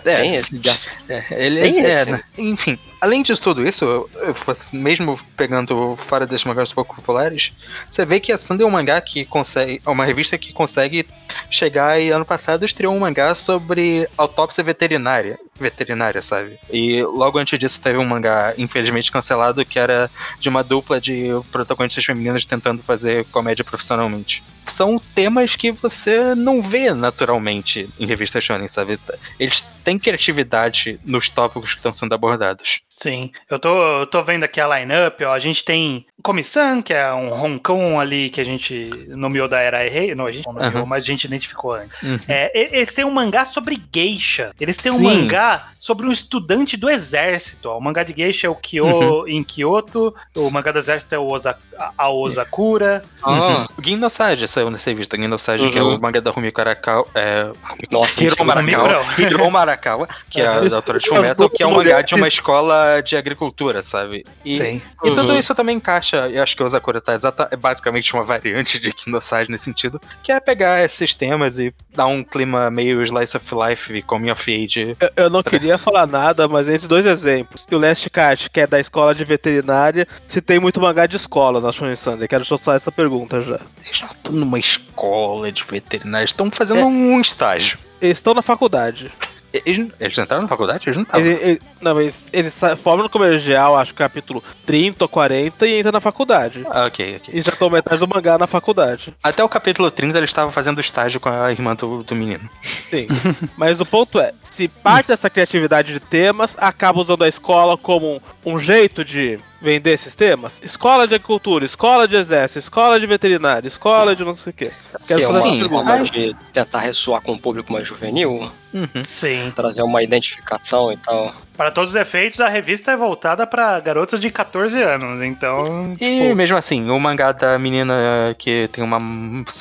É, Tem esse? É, ele Tem é, esse? né? Enfim, além disso tudo isso, eu, eu mesmo pegando fora desses mangás pouco populares, você vê que a Sunday é um mangá que consegue. É uma revista que consegue chegar e ano passado estreou um mangá sobre autópsia veterinária. Veterinária, sabe? E logo antes disso teve um mangá, infelizmente cancelado, que era de uma dupla de protagonistas femininas tentando fazer comédia profissionalmente. São temas que você não vê naturalmente em revistas shonen, sabe? Eles têm criatividade nos tópicos que estão sendo abordados. Sim, eu tô, eu tô vendo aqui a line-up, ó. A gente tem Comissão, que é um Hong Kong ali que a gente nomeou da Era Rei. Não, a gente não nomeou, Aham. mas a gente identificou antes. Uhum. É, eles têm um mangá sobre geisha. Eles têm um Sim. mangá sobre um estudante do exército. Ó. O mangá de geisha é o Kyo Uhum. em Kyoto. O mangá do exército é o Oza, a- Osakura. Ah, O Gin no Sage saiu nessa revista. Gin no Sage, que é Uhum. o manga da Rumiko Arakawa. É... Nossa, Hiro é Marakawa. Hiro Marakawa, que é a da autora de Fullmetal, que é um mangá de uma escola de agricultura, sabe? E, Sim. E tudo Uhum. isso também encaixa, e acho que o Sakura tá exata, é basicamente uma variante de Kinosage nesse sentido, que é pegar esses temas e dar um clima meio Slice of Life Coming of Age. Eu, eu não queria falar nada, mas entre dois exemplos. O Last Card, que é da escola de veterinária, se tem muito mangá de escola na Shonen Sunday. Quero só essa pergunta já. Eles não estão numa escola de veterinários, estão fazendo um estágio. Eles estão na faculdade. Eles, eles entraram na faculdade? Eles não estavam. Ele- ele- não, eles, eles formam no comercial, acho que capítulo 30 ou 40, e entram na faculdade. Ah, ok, ok. E já estão metade do mangá na faculdade. Até o capítulo 30 eles estavam fazendo estágio com a irmã do, do menino. Sim. Mas o ponto é, se parte dessa criatividade de temas acaba usando a escola como um jeito de vender esses temas, escola de agricultura, escola de exército, escola de veterinário, escola de não sei o quê. Quero que é fazer uma forma de tentar ressoar com o público mais juvenil, Uhum. Sim. trazer uma identificação e tal. Para todos os efeitos, a revista é voltada para garotas de 14 anos, então. E tipo, mesmo assim, o mangá da menina que tem uma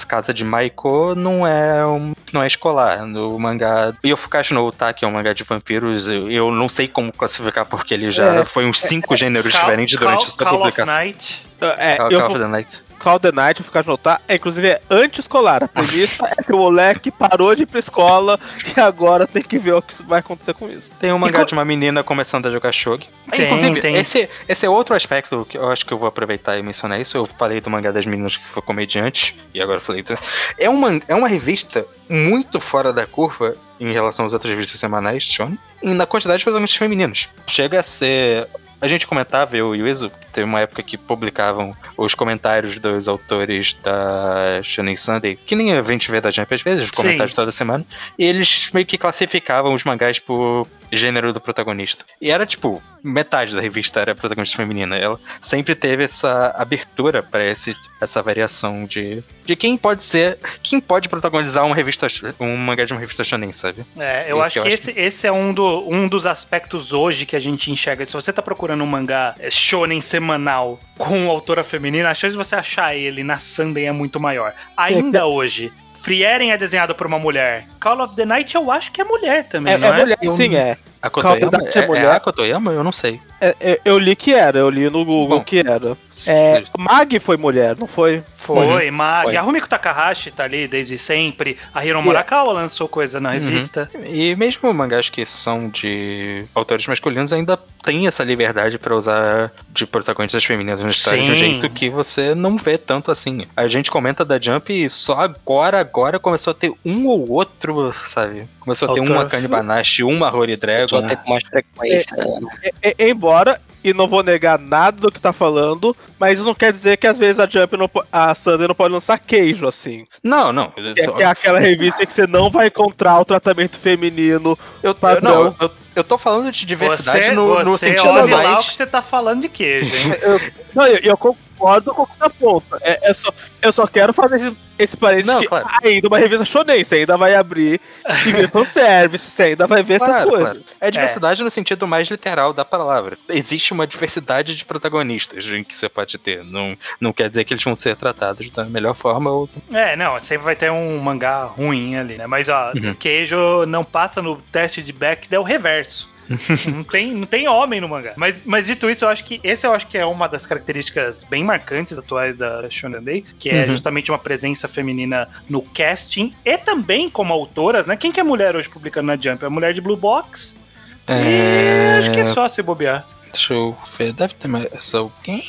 casa de Maiko não é um, não é escolar. O mangá Yofukashi no Uta, que é um mangá de vampiros, eu, eu não sei como classificar porque ele já É. foi uns cinco gêneros Call- diferentes durante Call- a sua Call of publicação. Night. É, Call, eu Call vou of the Night. Call the Night, vou ficar de notar, é, inclusive é anti-escolar. A premissa é que o moleque parou de ir pra escola e agora tem que ver o que vai acontecer com isso. Tem um mangá de uma menina começando a jogar shogi. Tem, Inclusive, tem. Esse, esse é outro aspecto que eu acho que eu vou aproveitar e mencionar isso. Eu falei do mangá das meninas que foi comediante, e agora eu falei. do- É uma, é uma revista muito fora da curva em relação às outras revistas semanais, Shonen, e na quantidade de protagonistas femininos. Chega a ser. A gente comentava, eu e o Iso, teve uma época que publicavam os comentários dos autores da Shonen Sunday, que nem a gente vê da Jump às vezes, os Sim. comentários toda semana, e eles meio que classificavam os mangás por gênero do protagonista. E era tipo, metade da revista era protagonista feminina. Ela sempre teve essa abertura para esse essa variação de de quem pode ser, quem pode protagonizar uma revista um mangá de uma revista shonen, sabe? É, eu E acho que eu que acho esse, esse é um, do, um dos aspectos hoje que a gente enxerga. Se você tá procurando um mangá é, shonen semanal com autora feminina, a chance de você achar ele na Sunday é muito maior. Ainda hoje, Frieren é desenhado por uma mulher. Call of the Night eu acho que é mulher também, É, não é é? mulher, sim, é. A Kotoyama, é é, é mulher? a Kotoyama? Eu não sei. É, é, Eu li que era, eu li no Google Bom. que era. É, Mag foi mulher, não foi? Foi, Mag. Foi. A Rumiko Takahashi tá ali desde sempre. A Hiro Yeah. Morakawa lançou coisa na Uhum. revista. E mesmo mangás que são de autores masculinos ainda tem essa liberdade pra usar de protagonistas femininas na história de um jeito que você não vê tanto assim. A gente comenta da Jump e só agora, agora começou a ter um ou outro, sabe? Começou a ter Autor. uma Akane Banashi, uma Rory Dragon. Só até com mais frequência. né? É, é, embora, e não vou negar nada do que tá falando, mas isso não quer dizer que às vezes a Jump, não, a Sunday não pode lançar queijo, assim. Não, não. Que, que é aquela revista que você não vai encontrar o tratamento feminino. Eu, eu, não, eu, eu tô falando de diversidade Você, no, no você sentido olha lá o mais. que você tá falando de queijo, hein? Não, eu, eu concordo com o que você aponta. É, é só, eu só quero fazer esse, esse parênteses Não, que claro. ainda uma revista shonen, você ainda vai abrir e ver fanservice, você ainda vai ver essas Claro, coisas. claro. É diversidade no sentido mais literal da palavra. Existe uma diversidade de protagonistas em que você pode ter. Não, não quer dizer que eles vão ser tratados da melhor forma ou. É, não, sempre vai ter um mangá ruim ali, né? Mas, ó, Uhum. queijo não passa no teste de Beck, é o reverso. não, tem, não tem homem no mangá. Mas, mas dito isso, eu acho que esse eu acho que é uma das características bem marcantes atuais da Shonen Day, que é Uhum. justamente uma presença feminina no casting e também como autoras, né? Quem que é mulher hoje publicando na Jump? É a mulher de Blue Box. E acho que é só se bobear. Deixa eu ver. Deve ter mais alguém,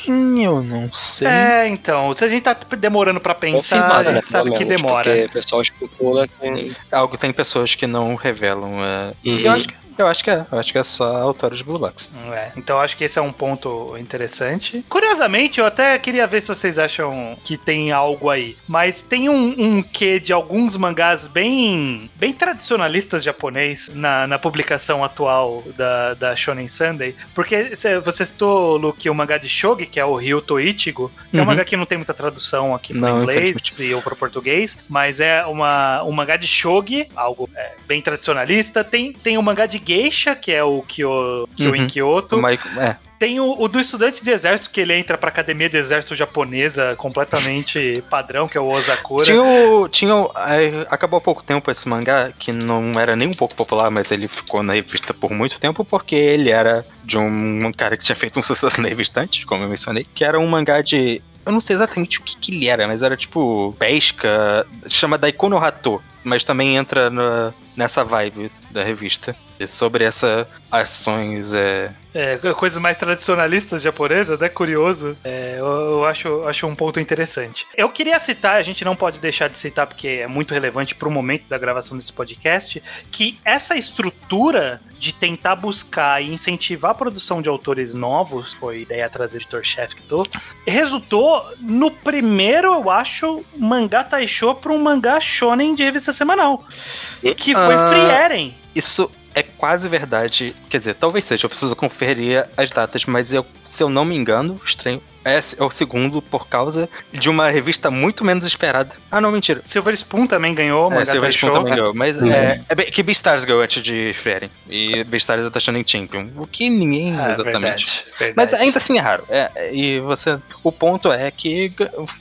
eu não sei. É, então, se a gente tá demorando pra pensar, Confirmado, a né? gente sabe que demora. Porque o pessoal especula que. Algo tem pessoas que não revelam. é, Uhum. Eu, acho que, eu acho que é. Eu acho que é só autora de Blue Box. É, então acho que esse é um ponto interessante. Curiosamente, eu até queria ver se vocês acham que tem algo aí. Mas tem um, um quê de alguns mangás bem, bem tradicionalistas japonês na, na publicação atual da, da Shonen Sunday. Porque cê- você citou, Luke, o mangá de Shogi, que é o Ryuto Ichigo, que é um Uhum. mangá que não tem muita tradução aqui para inglês e ou para português, mas é uma, um mangá de Shogi, algo é, bem tradicionalista. Tem, tem o mangá de Geisha, que é o Kyo, Kyo em Uhum. Kyoto. O Mike, é. Tem o, o do estudante de exército, que ele entra pra academia de exército japonesa, completamente padrão, que é o Osakura. Tinha o. Tinha o- é, acabou há pouco tempo esse mangá, que não era nem um pouco popular, mas ele ficou na revista por muito tempo, porque ele era de um, um cara que tinha feito um sucesso na revista antes, como eu mencionei, que era um mangá de. Eu não sei exatamente o que, que ele era, mas era tipo pesca, chama Daikono Hato, mas também entra na- nessa vibe da revista. Sobre essas ações é, É, coisas mais tradicionalistas japonesas, né? Curioso. É, eu, eu acho, acho um ponto interessante. Eu queria citar, a gente não pode deixar de citar porque é muito relevante pro momento da gravação desse podcast, que essa estrutura de tentar buscar e incentivar a produção de autores novos, foi ideia atrás do editor-chefe que tô, resultou no primeiro, eu acho, mangá Taisho para um mangá shonen de revista semanal, que foi Ah. Free Eren. Isso é quase verdade. Quer dizer, talvez seja, eu preciso conferir as datas, mas eu, se eu não me engano, estranho. É o segundo por causa de uma revista muito menos esperada. Ah, não, mentira. Silver Spoon também ganhou, É, Mangata Silver Spoon também ganhou. Mas Uhum. é, é bem- que Beastars ganhou antes de Frieren. E Beastars é da Shonen Champion. O que ninguém Ah, exatamente. verdade, verdade. Mas ainda assim é raro. É, é, e você. O ponto é que,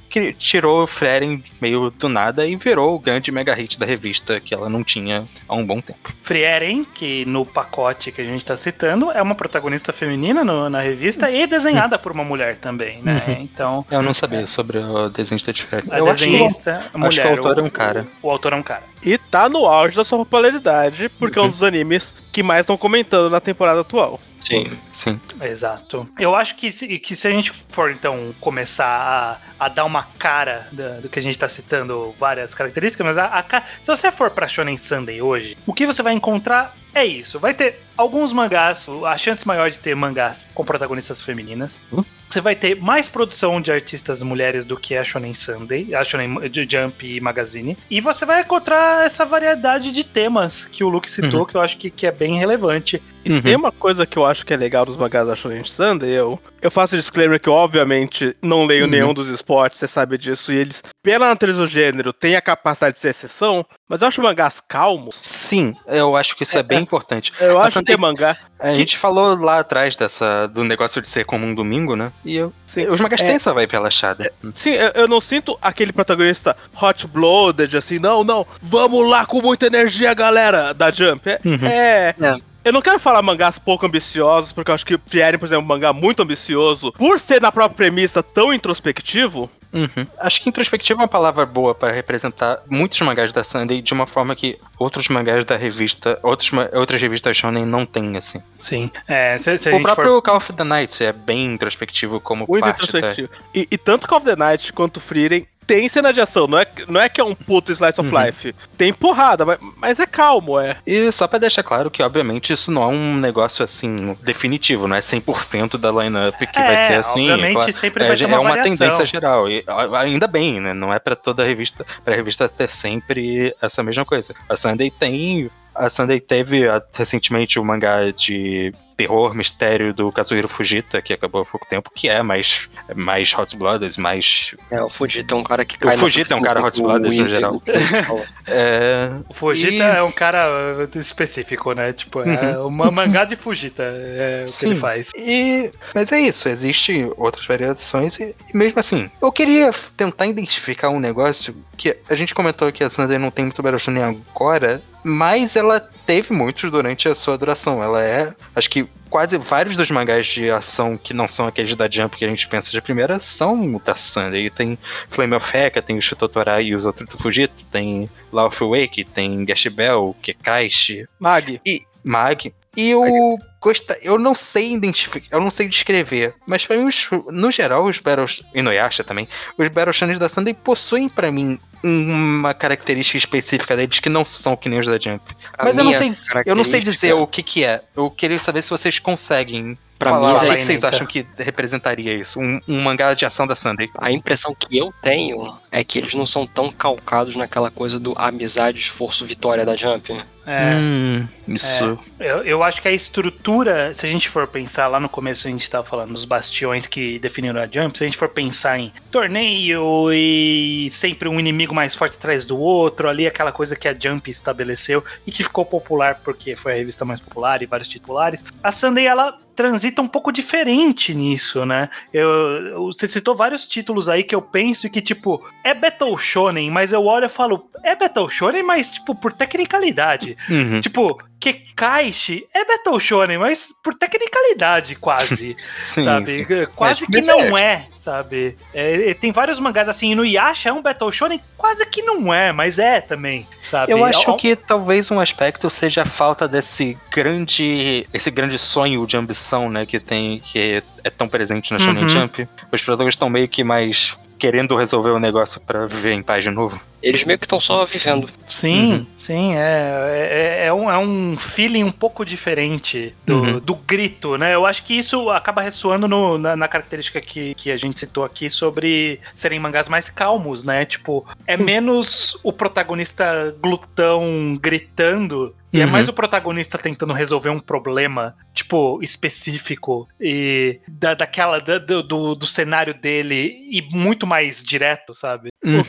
que tirou o Frieren meio do nada e virou o grande mega hit da revista que ela não tinha há um bom tempo. Frieren, que no pacote que a gente tá citando, é uma protagonista feminina no- na revista e desenhada por uma mulher também, né? Então, Eu não sabia sobre o desenho de Frieren. a Eu acho que- desenhista, a acho que mulher. o autor é um cara. O, o autor é um cara. E tá no auge da sua popularidade, porque é um dos animes que mais estão comentando na temporada atual. Sim. Sim. Exato. Eu acho que se, que se a gente for, então, começar a, a dar uma cara da- do que a gente tá citando várias características, mas a, a se você for pra Shonen Sunday hoje, o que você vai encontrar é isso. Vai ter alguns mangás, a chance maior de ter mangás com protagonistas femininas. Hum. Você vai ter mais produção de artistas mulheres do que a Shonen Sunday, a Shonen Jump e Magazine. E você vai encontrar essa variedade de temas que o Luke citou, que eu acho que, que é bem relevante. E Uhum. tem uma coisa que eu acho que é legal dos mangás da Shonen Sunday, eu, eu faço disclaimer que eu obviamente não leio Uhum. nenhum dos esportes, você sabe disso, e eles, pela natureza do gênero, têm a capacidade de ser exceção, mas eu acho mangás calmos. Sim, eu acho que isso é, bem importante. Eu A acho que Sunday- tem mangá. A gente falou lá atrás dessa, do negócio de ser como um domingo, né? E eu, os mangás É. têm essa vibe relaxada. Sim, eu, eu não sinto aquele protagonista hot-blooded, assim, não, não, vamos lá com muita energia, galera, da Jump. É. Uhum. é- É. Eu não quero falar mangás pouco ambiciosos, porque eu acho que o Frieren, por exemplo, é um mangá muito ambicioso, por ser na própria premissa tão introspectivo. Uhum. Acho que introspectiva é uma palavra boa para representar muitos mangás da Sunday de uma forma que outros mangás da revista, outros, outras revistas shonen não têm, assim. Sim. É, se, se o próprio for... Call of the Night é bem introspectivo como Muito parte da... introspectivo. E, e tanto Call of the Night quanto Frieren tem cena de ação, não é, não é que é um puto slice of Uhum. life. Tem porrada, mas, mas é calmo, é. E só pra deixar claro que, obviamente, isso não é um negócio, assim, definitivo, não é 100% da lineup que vai É, ser assim. obviamente claro. sempre é, vai ter é uma uma variação. tendência geral. E ainda bem, né? Não é pra toda revista, pra revista ter sempre essa mesma coisa. A Sunday tem. A Sunday teve ah, recentemente o mangá de terror, mistério do Kazuhiro Fujita, que acabou há pouco tempo, que é mais, mais Hot Blooded, mais. É, o Fujita é um cara que O cai nessa Fujita é um cara hot blooded no geral. É, O Fujita E- é um cara específico, né? Tipo, é uma mangá de Fujita é o que ele faz. E, mas é isso, existem outras variações e, e mesmo assim, eu queria tentar identificar um negócio que a gente comentou que a Sunday não tem muito Shonen agora, mas ela teve muitos durante a sua duração. Ela é, acho que quase vários dos mangás de ação que não são aqueles da Jump que a gente pensa de primeira são da Sunday. Tem Flame of Heka, tem o Shutotorai e os outros do Fujita, tem of Wake, tem Gash Bell, Kekaishi, Mag, e Mag. E eu gosta, eu não sei identificar, eu não sei descrever, mas pra mim, os- no geral, os Battles, e no Yasha também, os Battle Shonen da Sunday possuem pra mim uma característica específica deles que não são que nem os da Jump. A mas eu não, sei, eu não sei dizer o que que é. Eu queria saber se vocês conseguem Pra falar mim, o que, que vocês acham que representaria isso. Um, um mangá de ação da Sunday. A impressão que eu tenho é que eles não são tão calcados naquela coisa do amizade, esforço, vitória da Jump. É, Hum, isso. eu, eu acho que a estrutura, se a gente for pensar lá no começo, a gente tava falando dos bastiões que definiram a Jump, se a gente for pensar em torneio e sempre um inimigo mais forte atrás do outro, ali aquela coisa que a Jump estabeleceu e que ficou popular porque foi a revista mais popular e vários titulares, a Sunday ela transita um pouco diferente nisso, né? Eu, eu- você citou vários títulos aí que eu penso que, tipo, é Battle Shonen, mas eu olho e falo, é Battle Shonen, mas, tipo, por tecnicalidade. Uhum. Tipo, Kekaishi é Battle Shonen, mas por tecnicalidade, quase. Sim, sabe? sim. Quase É, que mas não é, sabe? É, é, tem vários mangás assim, e no Yasha é um Battle Shonen, quase que não é, mas é também, sabe? Eu acho É um- que talvez um aspecto seja a falta desse grande, esse grande sonho de ambição, né, que tem, que é tão presente na Shonen Uhum. Jump. Os protagonistas estão meio que mais querendo resolver o negócio pra viver em paz de novo. Eles meio que estão só vivendo. Sim, Uhum. sim, é, é, é, um, é um feeling um pouco diferente do, Uhum. do grito, né? Eu acho que isso acaba ressoando no- na, na característica que, que a gente citou aqui sobre serem mangás mais calmos, né? Tipo, é menos o protagonista glutão gritando e é Uhum. mais o protagonista tentando resolver um problema, tipo, específico e da, daquela, da- do, do, do cenário dele e muito mais direto, sabe? Uhum.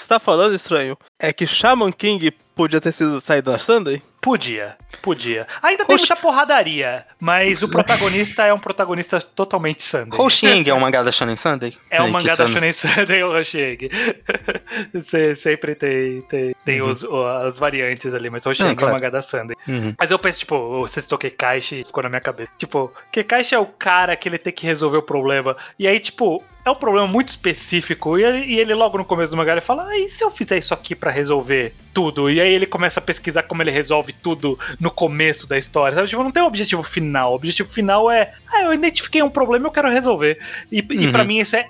Que, você tá falando, estranho, é que Shaman King podia ter sido saído na Sunday? Podia, podia. Ainda tem muita porradaria, mas o protagonista é um protagonista totalmente Sunday. Hoshieng é um mangá da Shonen Sunday? É um que mangá da Shonen Sunday ou Hoshige. Se- Sempre tem, tem, tem Uhum. os, o- as variantes ali, mas Hoshige Não, é um claro. mangá da Sunday. Uhum. Mas eu penso, tipo, você citou Kekaishi ficou na minha cabeça. Tipo, Kekaishi é o cara que ele tem que resolver o problema. E aí, tipo, é um problema muito específico. E ele, e ele logo no começo do mangá, ele fala, ah, e se eu fizer isso aqui pra resolver tudo? E aí ele começa a pesquisar como ele resolve tudo no começo da história. Sabe? Tipo, não tem um objetivo final. O objetivo final é, ah, eu identifiquei um problema e eu quero resolver. E, e Uhum. para mim isso é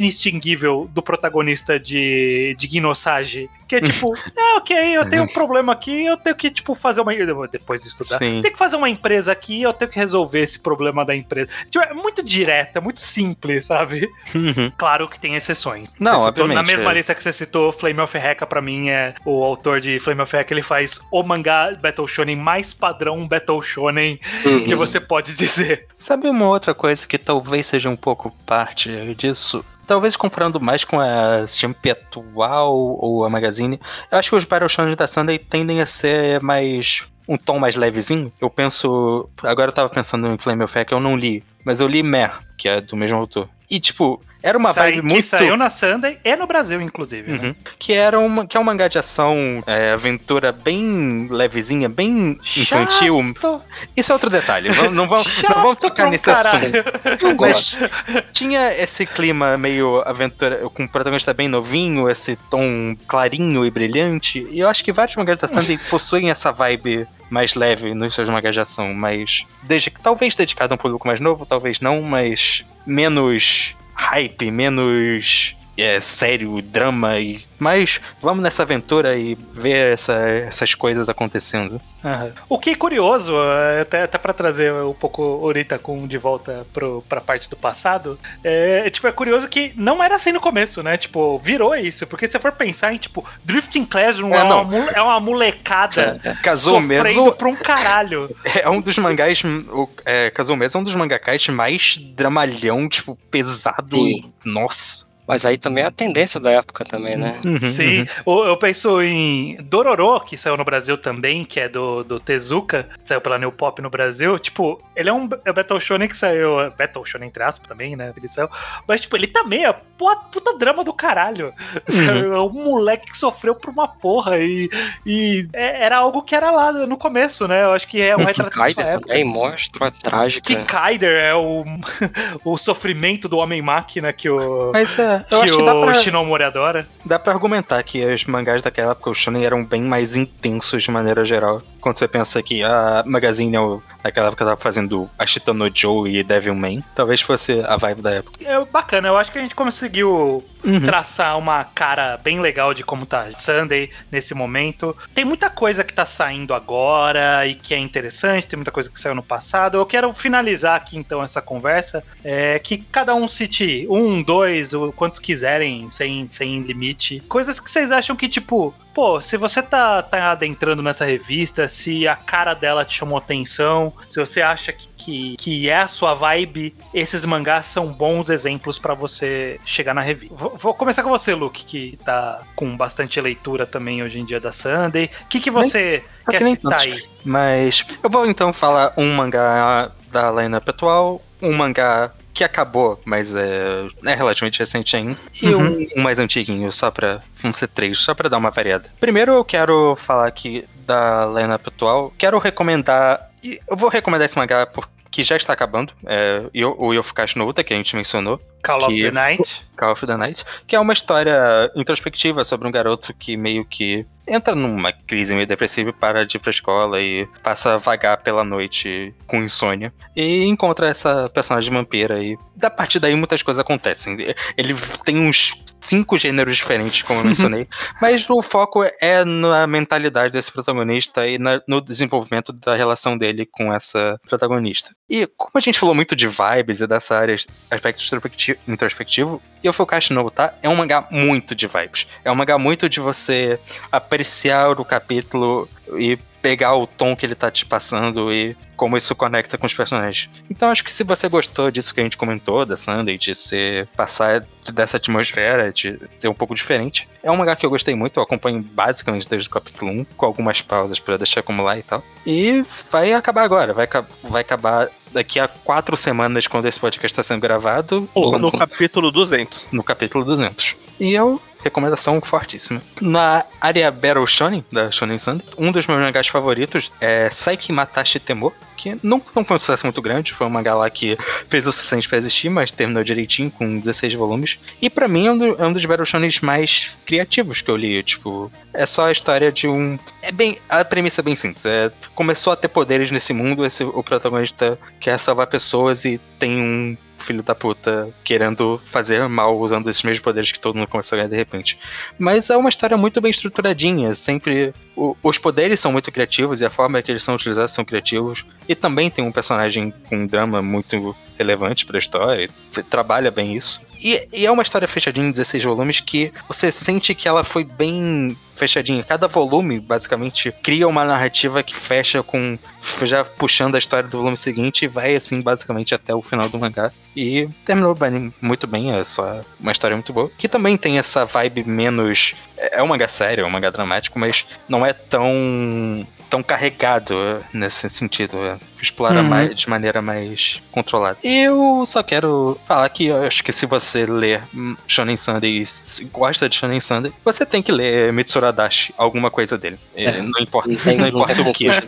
indistinguível do protagonista de, de Ginosage. Que é tipo, é ok, eu tenho um problema aqui, eu tenho que, tipo, fazer uma. Depois de estudar, Sim. tem que fazer uma empresa aqui, eu tenho que resolver esse problema da empresa. Tipo, é muito direto, é muito simples, sabe? Uhum. Claro que tem exceções. Não, citou- Na obviamente, mesma é. lista que você citou, Flame of Heka, pra mim, é o autor de Flame of Heka, ele faz o mangá Battle Shonen mais padrão Battle Shonen Uhum. que você pode dizer. Sabe uma outra coisa que talvez seja um pouco parte disso? Talvez comparando mais com a Jump atual ou a Magazine, eu acho que os Battle Shonen da Sunday tendem a ser mais um tom mais levezinho. Eu penso, agora eu tava pensando em Flame of Heck, eu não li, mas eu li Mer, que é do mesmo autor. E tipo, era uma Sai- vibe que muito saiu na Sunday e no Brasil, inclusive. né? Uhum. Que era uma, que é um mangá de ação, é, aventura bem levezinha, bem infantil. Chato. Isso é outro detalhe. Vamos- não, vamos, não vamos tocar nesse caralho. assunto. Não gosto. tinha esse clima meio aventura, com o protagonista bem novinho, esse tom clarinho e brilhante. E eu acho que vários mangás da Sunday possuem essa vibe mais leve nos seus mangás de ação, mas desde, talvez dedicado a um público mais novo, talvez não, mas menos hype, menos é, sério, drama e mas vamos nessa aventura e ver essa- essas coisas acontecendo. Aham. O que é curioso, é, até, até para trazer um pouco Orita com de volta pro, pra parte do passado, é, tipo, é curioso que não era assim no começo, né? Tipo, virou isso. Porque se você for pensar em, tipo, Drifting Classroom É, é, uma, é uma molecada Casou sofrendo mesmo pra um caralho. É um dos mangás. O, é, Kazuo-mesa é um dos mangakais mais dramalhão, tipo, pesado. Sim. Nossa. Mas aí também é a tendência da época também, né? Uhum, Sim, O- eu penso em Dororo, que saiu no Brasil também, que é do, do Tezuka, saiu pela New Pop no Brasil. Tipo, ele é um é Battle Shonen que saiu. Battle Shonen entre aspas também, né? Ele saiu, mas, tipo, ele também é puta, puta drama do caralho. Uhum. É um moleque que sofreu por uma porra e, e é- era algo que era lá no começo, né? Eu acho que é um retrato da Kaider também mostra a trágica. Que Kaider é o, o sofrimento do Homem-Máquina que o, Mas é, eu que acho que dá o pra, Shinomori adora. dá pra argumentar que os mangás daquela época, o shonen, eram bem mais intensos de maneira geral. Quando você pensa que a Magazine, eu- naquela época, tava fazendo Ashita no Joe e Devilman, talvez fosse a vibe da época. É bacana, eu acho que a gente conseguiu Uhum. traçar uma cara bem legal de como tá Sunday nesse momento. Tem muita coisa que tá saindo agora e que é interessante, tem muita coisa que saiu no passado. Eu quero finalizar aqui então essa conversa, é, que cada um cite um, dois, ou quantos quiserem, sem, sem limite. Coisas que vocês acham que, tipo, pô, se você tá, tá adentrando nessa revista, se a cara dela te chamou atenção, se você acha que, que, que é a sua vibe, esses mangás são bons exemplos pra você chegar na revista. Vou, vou começar com você, Luke, que tá com bastante leitura também hoje em dia da Sunday. O que, que você nem quer citar tanto. aí? Mas eu vou então falar um mangá da lineup atual, um mangá que acabou, mas é, é relativamente recente ainda, e um, um mais antiguinho, só pra. Vão ser três, só pra dar uma variada. Primeiro eu quero falar aqui da lineup atual. Quero recomendar. e Eu vou recomendar esse mangá porque já está acabando. É, o Yofukashi no Uta, que a gente mencionou. Call of the Night. Call of the Night, que é uma história introspectiva sobre um garoto que meio que entra numa crise meio depressiva e para de ir pra escola e passa a vagar pela noite com insônia. E encontra essa personagem vampira e da partir daí muitas coisas acontecem. Ele tem uns cinco gêneros diferentes, como eu mencionei. mas o foco é na mentalidade desse protagonista e na, no desenvolvimento da relação dele com essa protagonista. E como a gente falou muito de vibes e dessa área, aspecto introspectivo, Yofukashi no tá? É um mangá muito de vibes. É um mangá muito de você apreciar o capítulo e pegar o tom que ele tá te passando e como isso conecta com os personagens. Então acho que se você gostou disso que a gente comentou, da Sunday, de ser passar dessa atmosfera, de ser um pouco diferente, é um mangá que eu gostei muito, eu acompanho basicamente desde o capítulo 1, com algumas pausas para deixar acumular e tal. E vai acabar agora, vai, vai acabar daqui a quatro semanas, quando esse podcast está sendo gravado. No capítulo 200. No capítulo 200. E eu recomendação fortíssima. Na área Battle Shonen, da Shonen Sunday, um dos meus mangás favoritos é Saiki Matashi Temo, que não, não foi um sucesso muito grande, foi um mangá lá que fez o suficiente para existir, mas terminou direitinho com 16 volumes. E para mim é um, do, é um dos Battle Shonens mais criativos que eu li, tipo, é só a história de um... É bem... A premissa é bem simples, é... Começou a ter poderes nesse mundo, esse, o protagonista quer salvar pessoas e tem um filho da puta querendo fazer mal usando esses mesmos poderes que todo mundo começou a ganhar de repente. Mas é uma história muito bem estruturadinha, sempre. O, os poderes são muito criativos e a forma que eles são utilizados são criativos. E também tem um personagem com um drama muito relevante para a história, trabalha bem isso. E, e, é uma história fechadinha em 16 volumes que você sente que ela foi bem fechadinha. Cada volume, basicamente, cria uma narrativa que fecha com. já puxando a história do volume seguinte e vai, assim, basicamente até o final do mangá. E terminou bem, muito bem, é só uma história muito boa. Que também tem essa vibe menos. É um mangá sério, é um mangá dramático, mas não é tão tão carregado nesse sentido. Explora uhum. mais, de maneira mais controlada. Eu só quero falar que eu acho que se você ler Shonen Sunday e gosta de Shonen Sunday, você tem que ler Mitsuru Dashi, alguma coisa dele. É. Não importa, não, não importa o que.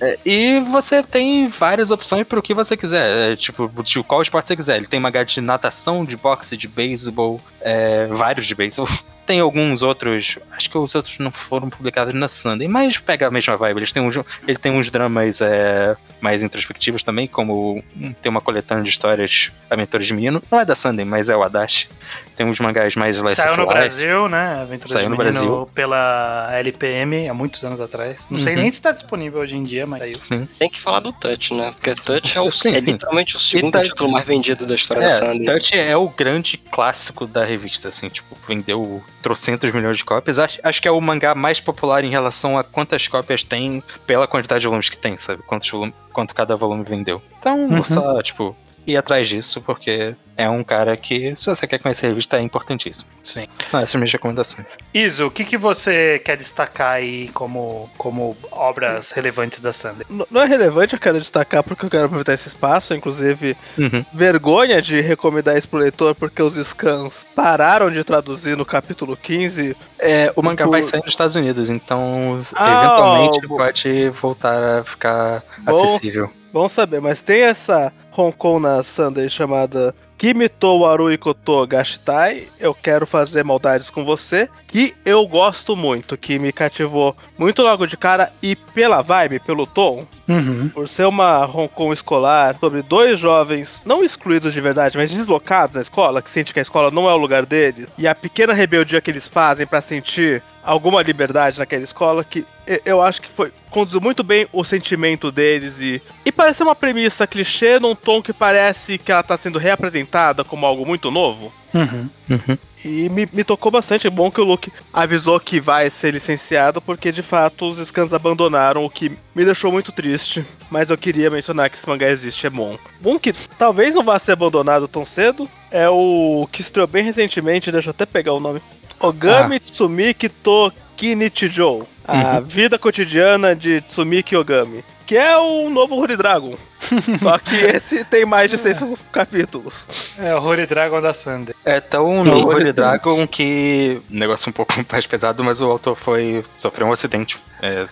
É, e você tem várias opções para o que você quiser. É, tipo, de qual esporte você quiser. Ele tem mangá de natação, de boxe, de beisebol, é, vários de beisebol. Tem alguns outros, acho que os outros não foram publicados na Sunday, mas pega a mesma vibe. Eles têm uns, ele tem uns dramas é, mais introspectivos também, como tem uma coletânea de histórias Aventuras de Menino. Não é da Sunday, mas é o Adachi. Tem uns mangás mais Slice Saiu no Brasil, né? Aventuras Saiu de no Menino Brasil. pela LPM há muitos anos atrás. Não uhum. sei nem se está disponível hoje em dia, mas saiu. Sim. Tem que falar do Touch, né? Porque Touch é, o, sim, é sim. literalmente o segundo Touch, título mais vendido da história é, da Sunday. Touch é o grande clássico da revista, assim, tipo, vendeu trocentos milhões de cópias. Acho, acho que é o mangá mais popular em relação a quantas cópias tem pela quantidade de volumes que tem, sabe? Quantos volume, quanto cada volume vendeu. Então, uhum. só, tipo, ir atrás disso, porque é um cara que, se você quer conhecer a revista, é importantíssimo. Sim. São essas minhas recomendações. Iso, o que, que você quer destacar aí como, como obras relevantes da Sunday? Não é relevante, eu quero destacar porque eu quero aproveitar esse espaço, inclusive uhum. vergonha de recomendar isso pro leitor porque os scans pararam de traduzir no capítulo 15. É, o mangá vai sair nos Estados Unidos, então ah, eventualmente oh, pode voltar a ficar bom, acessível. Bom saber, mas tem essa Hong Kong na Sunday chamada Kimito Waru Ikoto Gashitai, eu quero fazer maldades com você, que eu gosto muito, que me cativou muito logo de cara e pela vibe, pelo tom, uhum. por ser uma Hong Kong escolar sobre dois jovens não excluídos de verdade, mas deslocados da escola, que sente que a escola não é o lugar deles, e a pequena rebeldia que eles fazem para sentir alguma liberdade naquela escola que eu acho que foi conduziu muito bem o sentimento deles e e parece uma premissa clichê num tom que parece que ela está sendo reapresentada como algo muito novo. Uhum, uhum. E me, me tocou bastante. É bom que o Luke avisou que vai ser licenciado, porque de fato os scans abandonaram, o que me deixou muito triste. Mas eu queria mencionar que esse mangá existe, é bom. Um que talvez não vá ser abandonado tão cedo é o que estreou bem recentemente, deixa eu até pegar o nome. Ogami ah. Tsumiki to Kinichijou. A uhum. vida cotidiana de Tsumiki Ogami. Que é o novo Holy Dragon. Só que esse tem mais de seis capítulos. É o Holy Dragon da Sunday. É tão no Holy Dragon que. Negócio um pouco mais pesado, mas o autor foi. sofreu um acidente. É,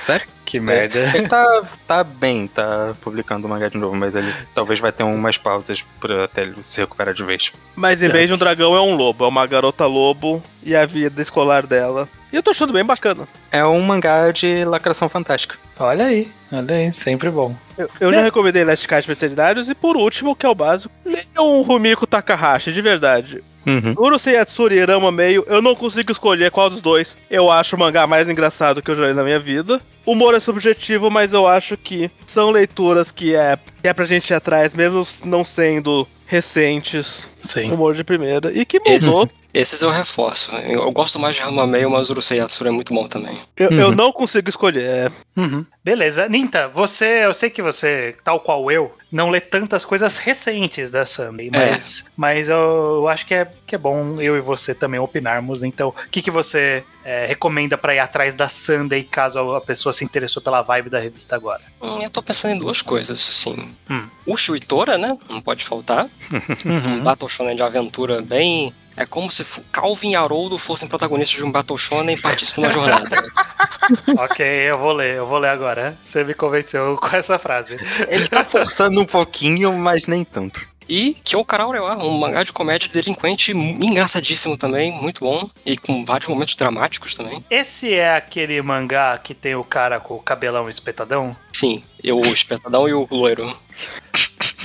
Sério? Que merda. É, ele tá, tá bem, tá publicando o mangá de novo, mas ele talvez vai ter umas pausas pra até ele se recuperar de vez. Mas em vez de um dragão é um lobo, é uma garota lobo e a vida escolar dela. E eu tô achando bem bacana. É um mangá de lacração fantástica. Olha aí, olha aí, sempre bom. Eu, eu é. já recomendei Last Cast Veterinários e por último, que é o básico, leiam um Rumiko Takahashi, de verdade. Uhum. Urusei Yatsuri e Rama Meio, eu não consigo escolher qual dos dois eu acho o mangá mais engraçado que eu já li na minha vida. O humor é subjetivo, mas eu acho que são leituras que é, que é pra gente ir atrás, mesmo não sendo recentes. Sim. Humor de primeira. E que mudou. Esses, esses eu reforço. Eu, eu gosto mais de Hamameio, mas Urusei Yatsura é muito bom também. Eu, eu Uhum. não consigo escolher. É, Uhum. Beleza. Ninta, você, eu sei que você, tal qual eu, não lê tantas coisas recentes da Sunday, mas, mas eu, eu acho que é, que é bom eu e você também opinarmos. Então, o que, que você é, recomenda pra ir atrás da Sunday caso a pessoa se interessou pela vibe da revista agora? Hum, Eu tô pensando em duas coisas, assim. Hum. O Shuitora, né? Não pode faltar. Um Battle Shonen de aventura bem. É como se Calvin e Haroldo fossem protagonistas de um Battle Shonen e partissem numa jornada. ok, eu vou ler, eu vou ler agora. Você me convenceu com essa frase. Ele tá forçando um pouquinho, mas nem tanto. E Kyokara Urewa, um mangá de comédia delinquente engraçadíssimo também, muito bom. E com vários momentos dramáticos também. Esse é aquele mangá que tem o cara com o cabelão espetadão? Sim, eu, o Espetadão e o Loiro.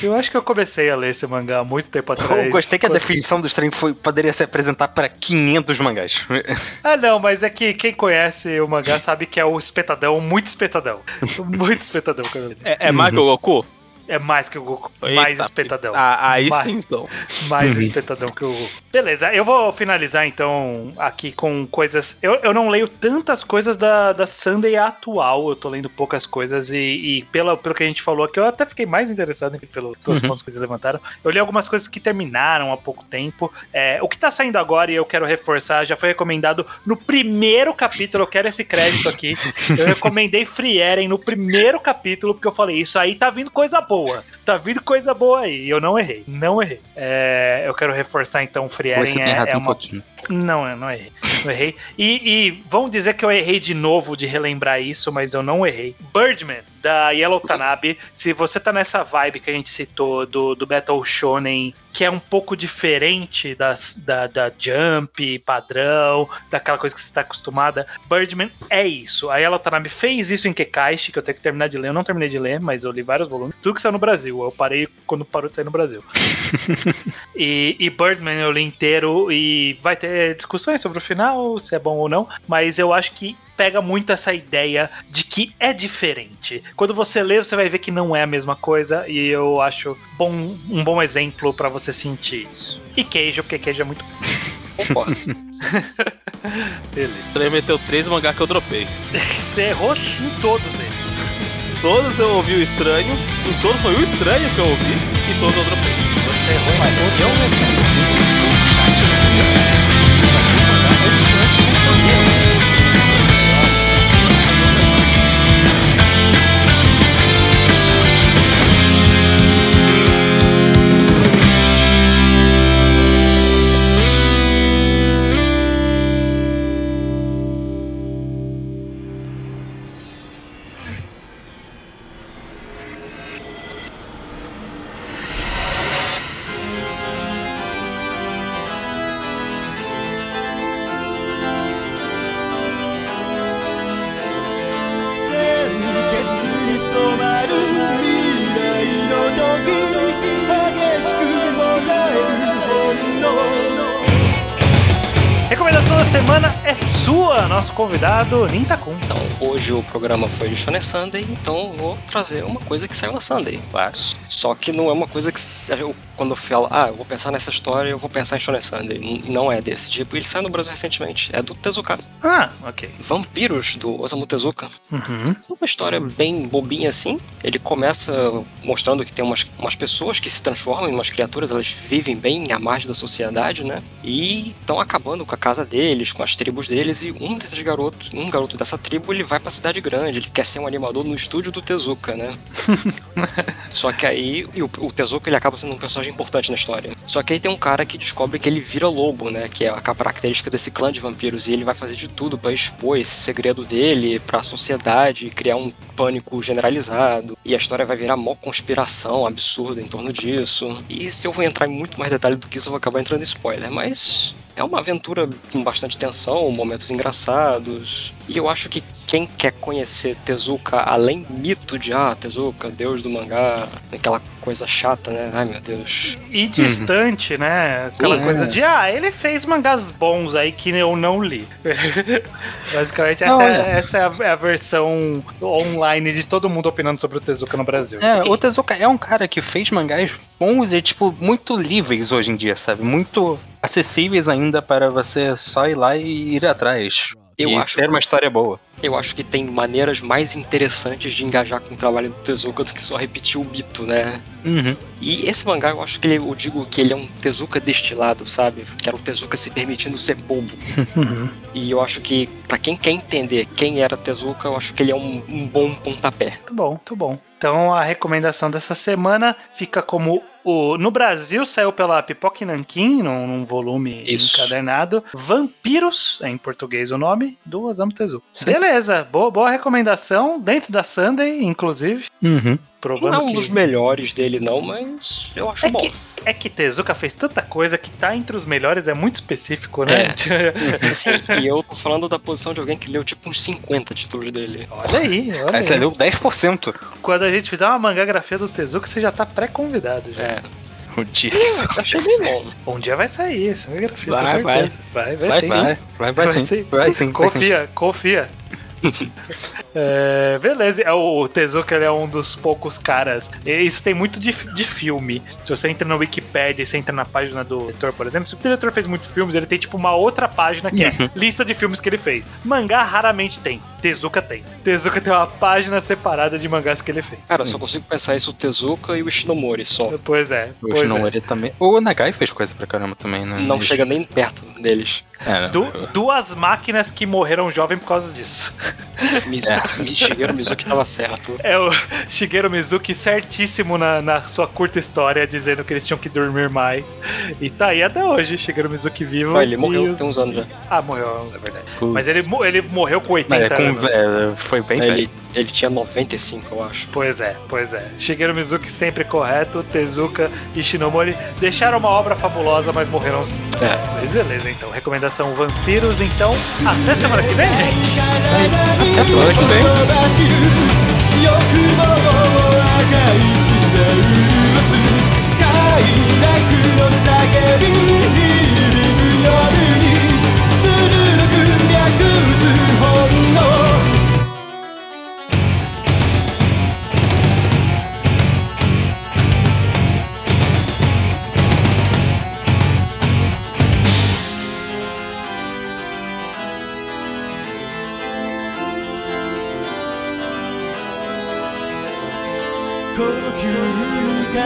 Eu acho que eu comecei a ler esse mangá há muito tempo atrás. Eu gostei que a definição do stream foi, poderia se apresentar para 500 mangás. Ah, não, mas é que quem conhece o mangá sabe que é o espetadão, muito espetadão. muito espetadão, cara. é, é mais que o Goku? É mais que o Goku. Eita, mais espetadão. Ah, aí Mais- sim, então. Mais espetadão que o Goku. Beleza, eu vou finalizar então aqui com coisas. Eu, eu não leio tantas coisas da, da Sunday atual, eu tô lendo poucas coisas e, e pela, pelo que a gente falou aqui, eu até fiquei mais interessado aqui pelo, pelos pontos que vocês levantaram. Eu li algumas coisas que terminaram há pouco tempo. É, o que tá saindo agora e eu quero reforçar, já foi recomendado no primeiro capítulo, eu quero esse crédito aqui. Eu recomendei Free Eren no primeiro capítulo, porque eu falei, isso aí tá vindo coisa boa. Tá vindo coisa boa aí. E eu não errei. Não errei. É, eu quero reforçar então, Free Eren Você tem é, é um uma pouquinho. Não, eu não errei. Não errei. E, e vão dizer que eu errei de novo de relembrar isso, mas eu não errei. Birdman, da Yellow Tanabe. Se você tá nessa vibe que a gente citou do, do Battle Shonen, que é um pouco diferente das, da, da Jump, padrão, daquela coisa que você tá acostumada, Birdman é isso. A Yellow Tanabe fez isso em Kekaishi, que eu tenho que terminar de ler. Eu não terminei de ler, mas eu li vários volumes. Tudo que saiu no Brasil. Eu parei quando parou de sair no Brasil. E, e Birdman eu li inteiro e vai ter discussões sobre o final, se é bom ou não, mas eu acho que pega muito essa ideia de que é diferente. Quando você lê, você vai ver que não é a mesma coisa e eu acho bom, um bom exemplo pra você sentir isso. E queijo, porque queijo é muito Concordo. beleza. Ele meteu três mangá que eu dropei. Você errou em todos eles. Todos eu ouvi o estranho, em todos foi o estranho que eu ouvi, e todos eu dropei. Você errou todos. Eu mesmo. Convidado Nintakun. Então, hoje o programa foi de Shonen Sunday, então vou trazer uma coisa que saiu na Sunday. Claro. Só que não é uma coisa que eu, quando eu falo, ah, eu vou pensar nessa história, eu vou pensar em Shonen Sunday. Não é desse tipo. Ele saiu no Brasil recentemente. É do Tezuka. Ah, ok. Vampiros, do Osamu Tezuka. Uhum. Uma história bem bobinha assim. Ele começa mostrando que tem umas, umas pessoas que se transformam em umas criaturas, elas vivem bem à margem da sociedade, né? E estão acabando com a casa deles, com as tribos deles. E um desses garotos, um garoto dessa tribo, ele vai pra cidade grande. Ele quer ser um animador no estúdio do Tezuka, né? Só que aí o, o Tezuka ele acaba sendo um personagem importante na história. Só que aí tem um cara que descobre que ele vira lobo, né? Que é a característica desse clã de vampiros. E ele vai fazer de tudo pra expor esse segredo dele pra sociedade, criar um pânico generalizado. E a história vai virar mó conspiração absurda em torno disso. E se eu vou entrar em muito mais detalhe do que isso, eu vou acabar entrando em spoiler. Mas é uma aventura com bastante tensão, momentos engraçados. E eu acho que quem quer conhecer Tezuka, além mito de ah, Tezuka, deus do mangá, aquela coisa chata, né? Ai meu Deus. E distante, né? Aquela Sim. coisa de, ah, ele fez mangás bons aí que eu não li. Basicamente, essa, Não, é, é. essa é a, é a versão online de todo mundo opinando sobre o Tezuka no Brasil. É, o Tezuka é um cara que fez mangás bons e, tipo, muito livres hoje em dia, sabe? Muito acessíveis ainda para você só ir lá e ir atrás. Eu e acho ter uma história boa. Eu acho que tem maneiras mais interessantes de engajar com o trabalho do Tezuka do que só repetir o mito, né? Uhum. E esse mangá, eu acho que ele, eu digo que ele é um Tezuka destilado, sabe? Que era o Tezuka se permitindo ser bobo. Uhum. E eu acho que, pra quem quer entender quem era Tezuka, eu acho que ele é um, um bom pontapé. Muito bom, muito bom. Então a recomendação dessa semana fica como o. No Brasil saiu pela Pipoca e Nanquim, num, num volume Isso. encadernado. Vampiros, é em português o nome, do Osamu Tezuka. Beleza, boa, boa recomendação, dentro da Sunday, inclusive. Uhum. Provando Não é um que... dos melhores dele, não, mas eu acho É bom. que, é que Tezuka fez tanta coisa que tá entre os melhores, é muito específico, né? Assim, e eu tô falando da posição de alguém que leu tipo uns 50 títulos dele. olha aí, olha Aí você deu 10%. Quando a gente fizer uma mangagrafia do Tezuka, você já tá pré-convidado. já. É, O dia que isso bom. Um dia vai sair essa mangagrafia, Vai, certeza. Vai, vai, Vai, sim. vai, vai, vai. Vai sim, vai sim. Confia, confia. É, beleza, é, o Tezuka ele é um dos poucos caras. e Isso tem muito de, de filme. Se você entra no Wikipedia e você entra na página do diretor, por exemplo, se o diretor fez muitos filmes, ele tem tipo uma outra página que é lista de filmes que ele fez. Mangá raramente tem. Tezuka tem. Tezuka tem uma página separada de mangás que ele fez. Cara, eu só consigo pensar isso o Tezuka e o Ishinomori só. Pois é, O pois é. Shinomori também. O Nagai fez coisa pra caramba também, né? Não chega nem perto deles. É. Du- duas máquinas que morreram jovem por causa disso. Mizuki, Shigeru Mizuki tava certo. É o Shigeru Mizuki certíssimo na, na sua curta história, dizendo que eles tinham que dormir mais. E tá aí até hoje, Shigeru Mizuki vivo. Ah, ele morreu os- tem uns anos já. Ah, morreu, é verdade. Putz. Mas ele, ele morreu com 80 Mas é, com, anos. é, foi bem Ele, velho. ele tinha 95, eu acho. Pois é, pois é. Shigeru Mizuki sempre correto, Tezuka e Shinomori deixaram uma obra fabulosa, mas morreram sim. É. Mas beleza, então. Recomendação Vampiros, então. Até semana que vem, gente! Até semana que vem. 欲望を赤い血で潤す快楽の叫び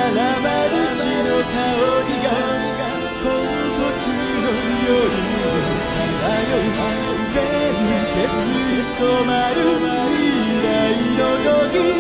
マルチの香りが甲骨のより漂う。全血に染まる未来の時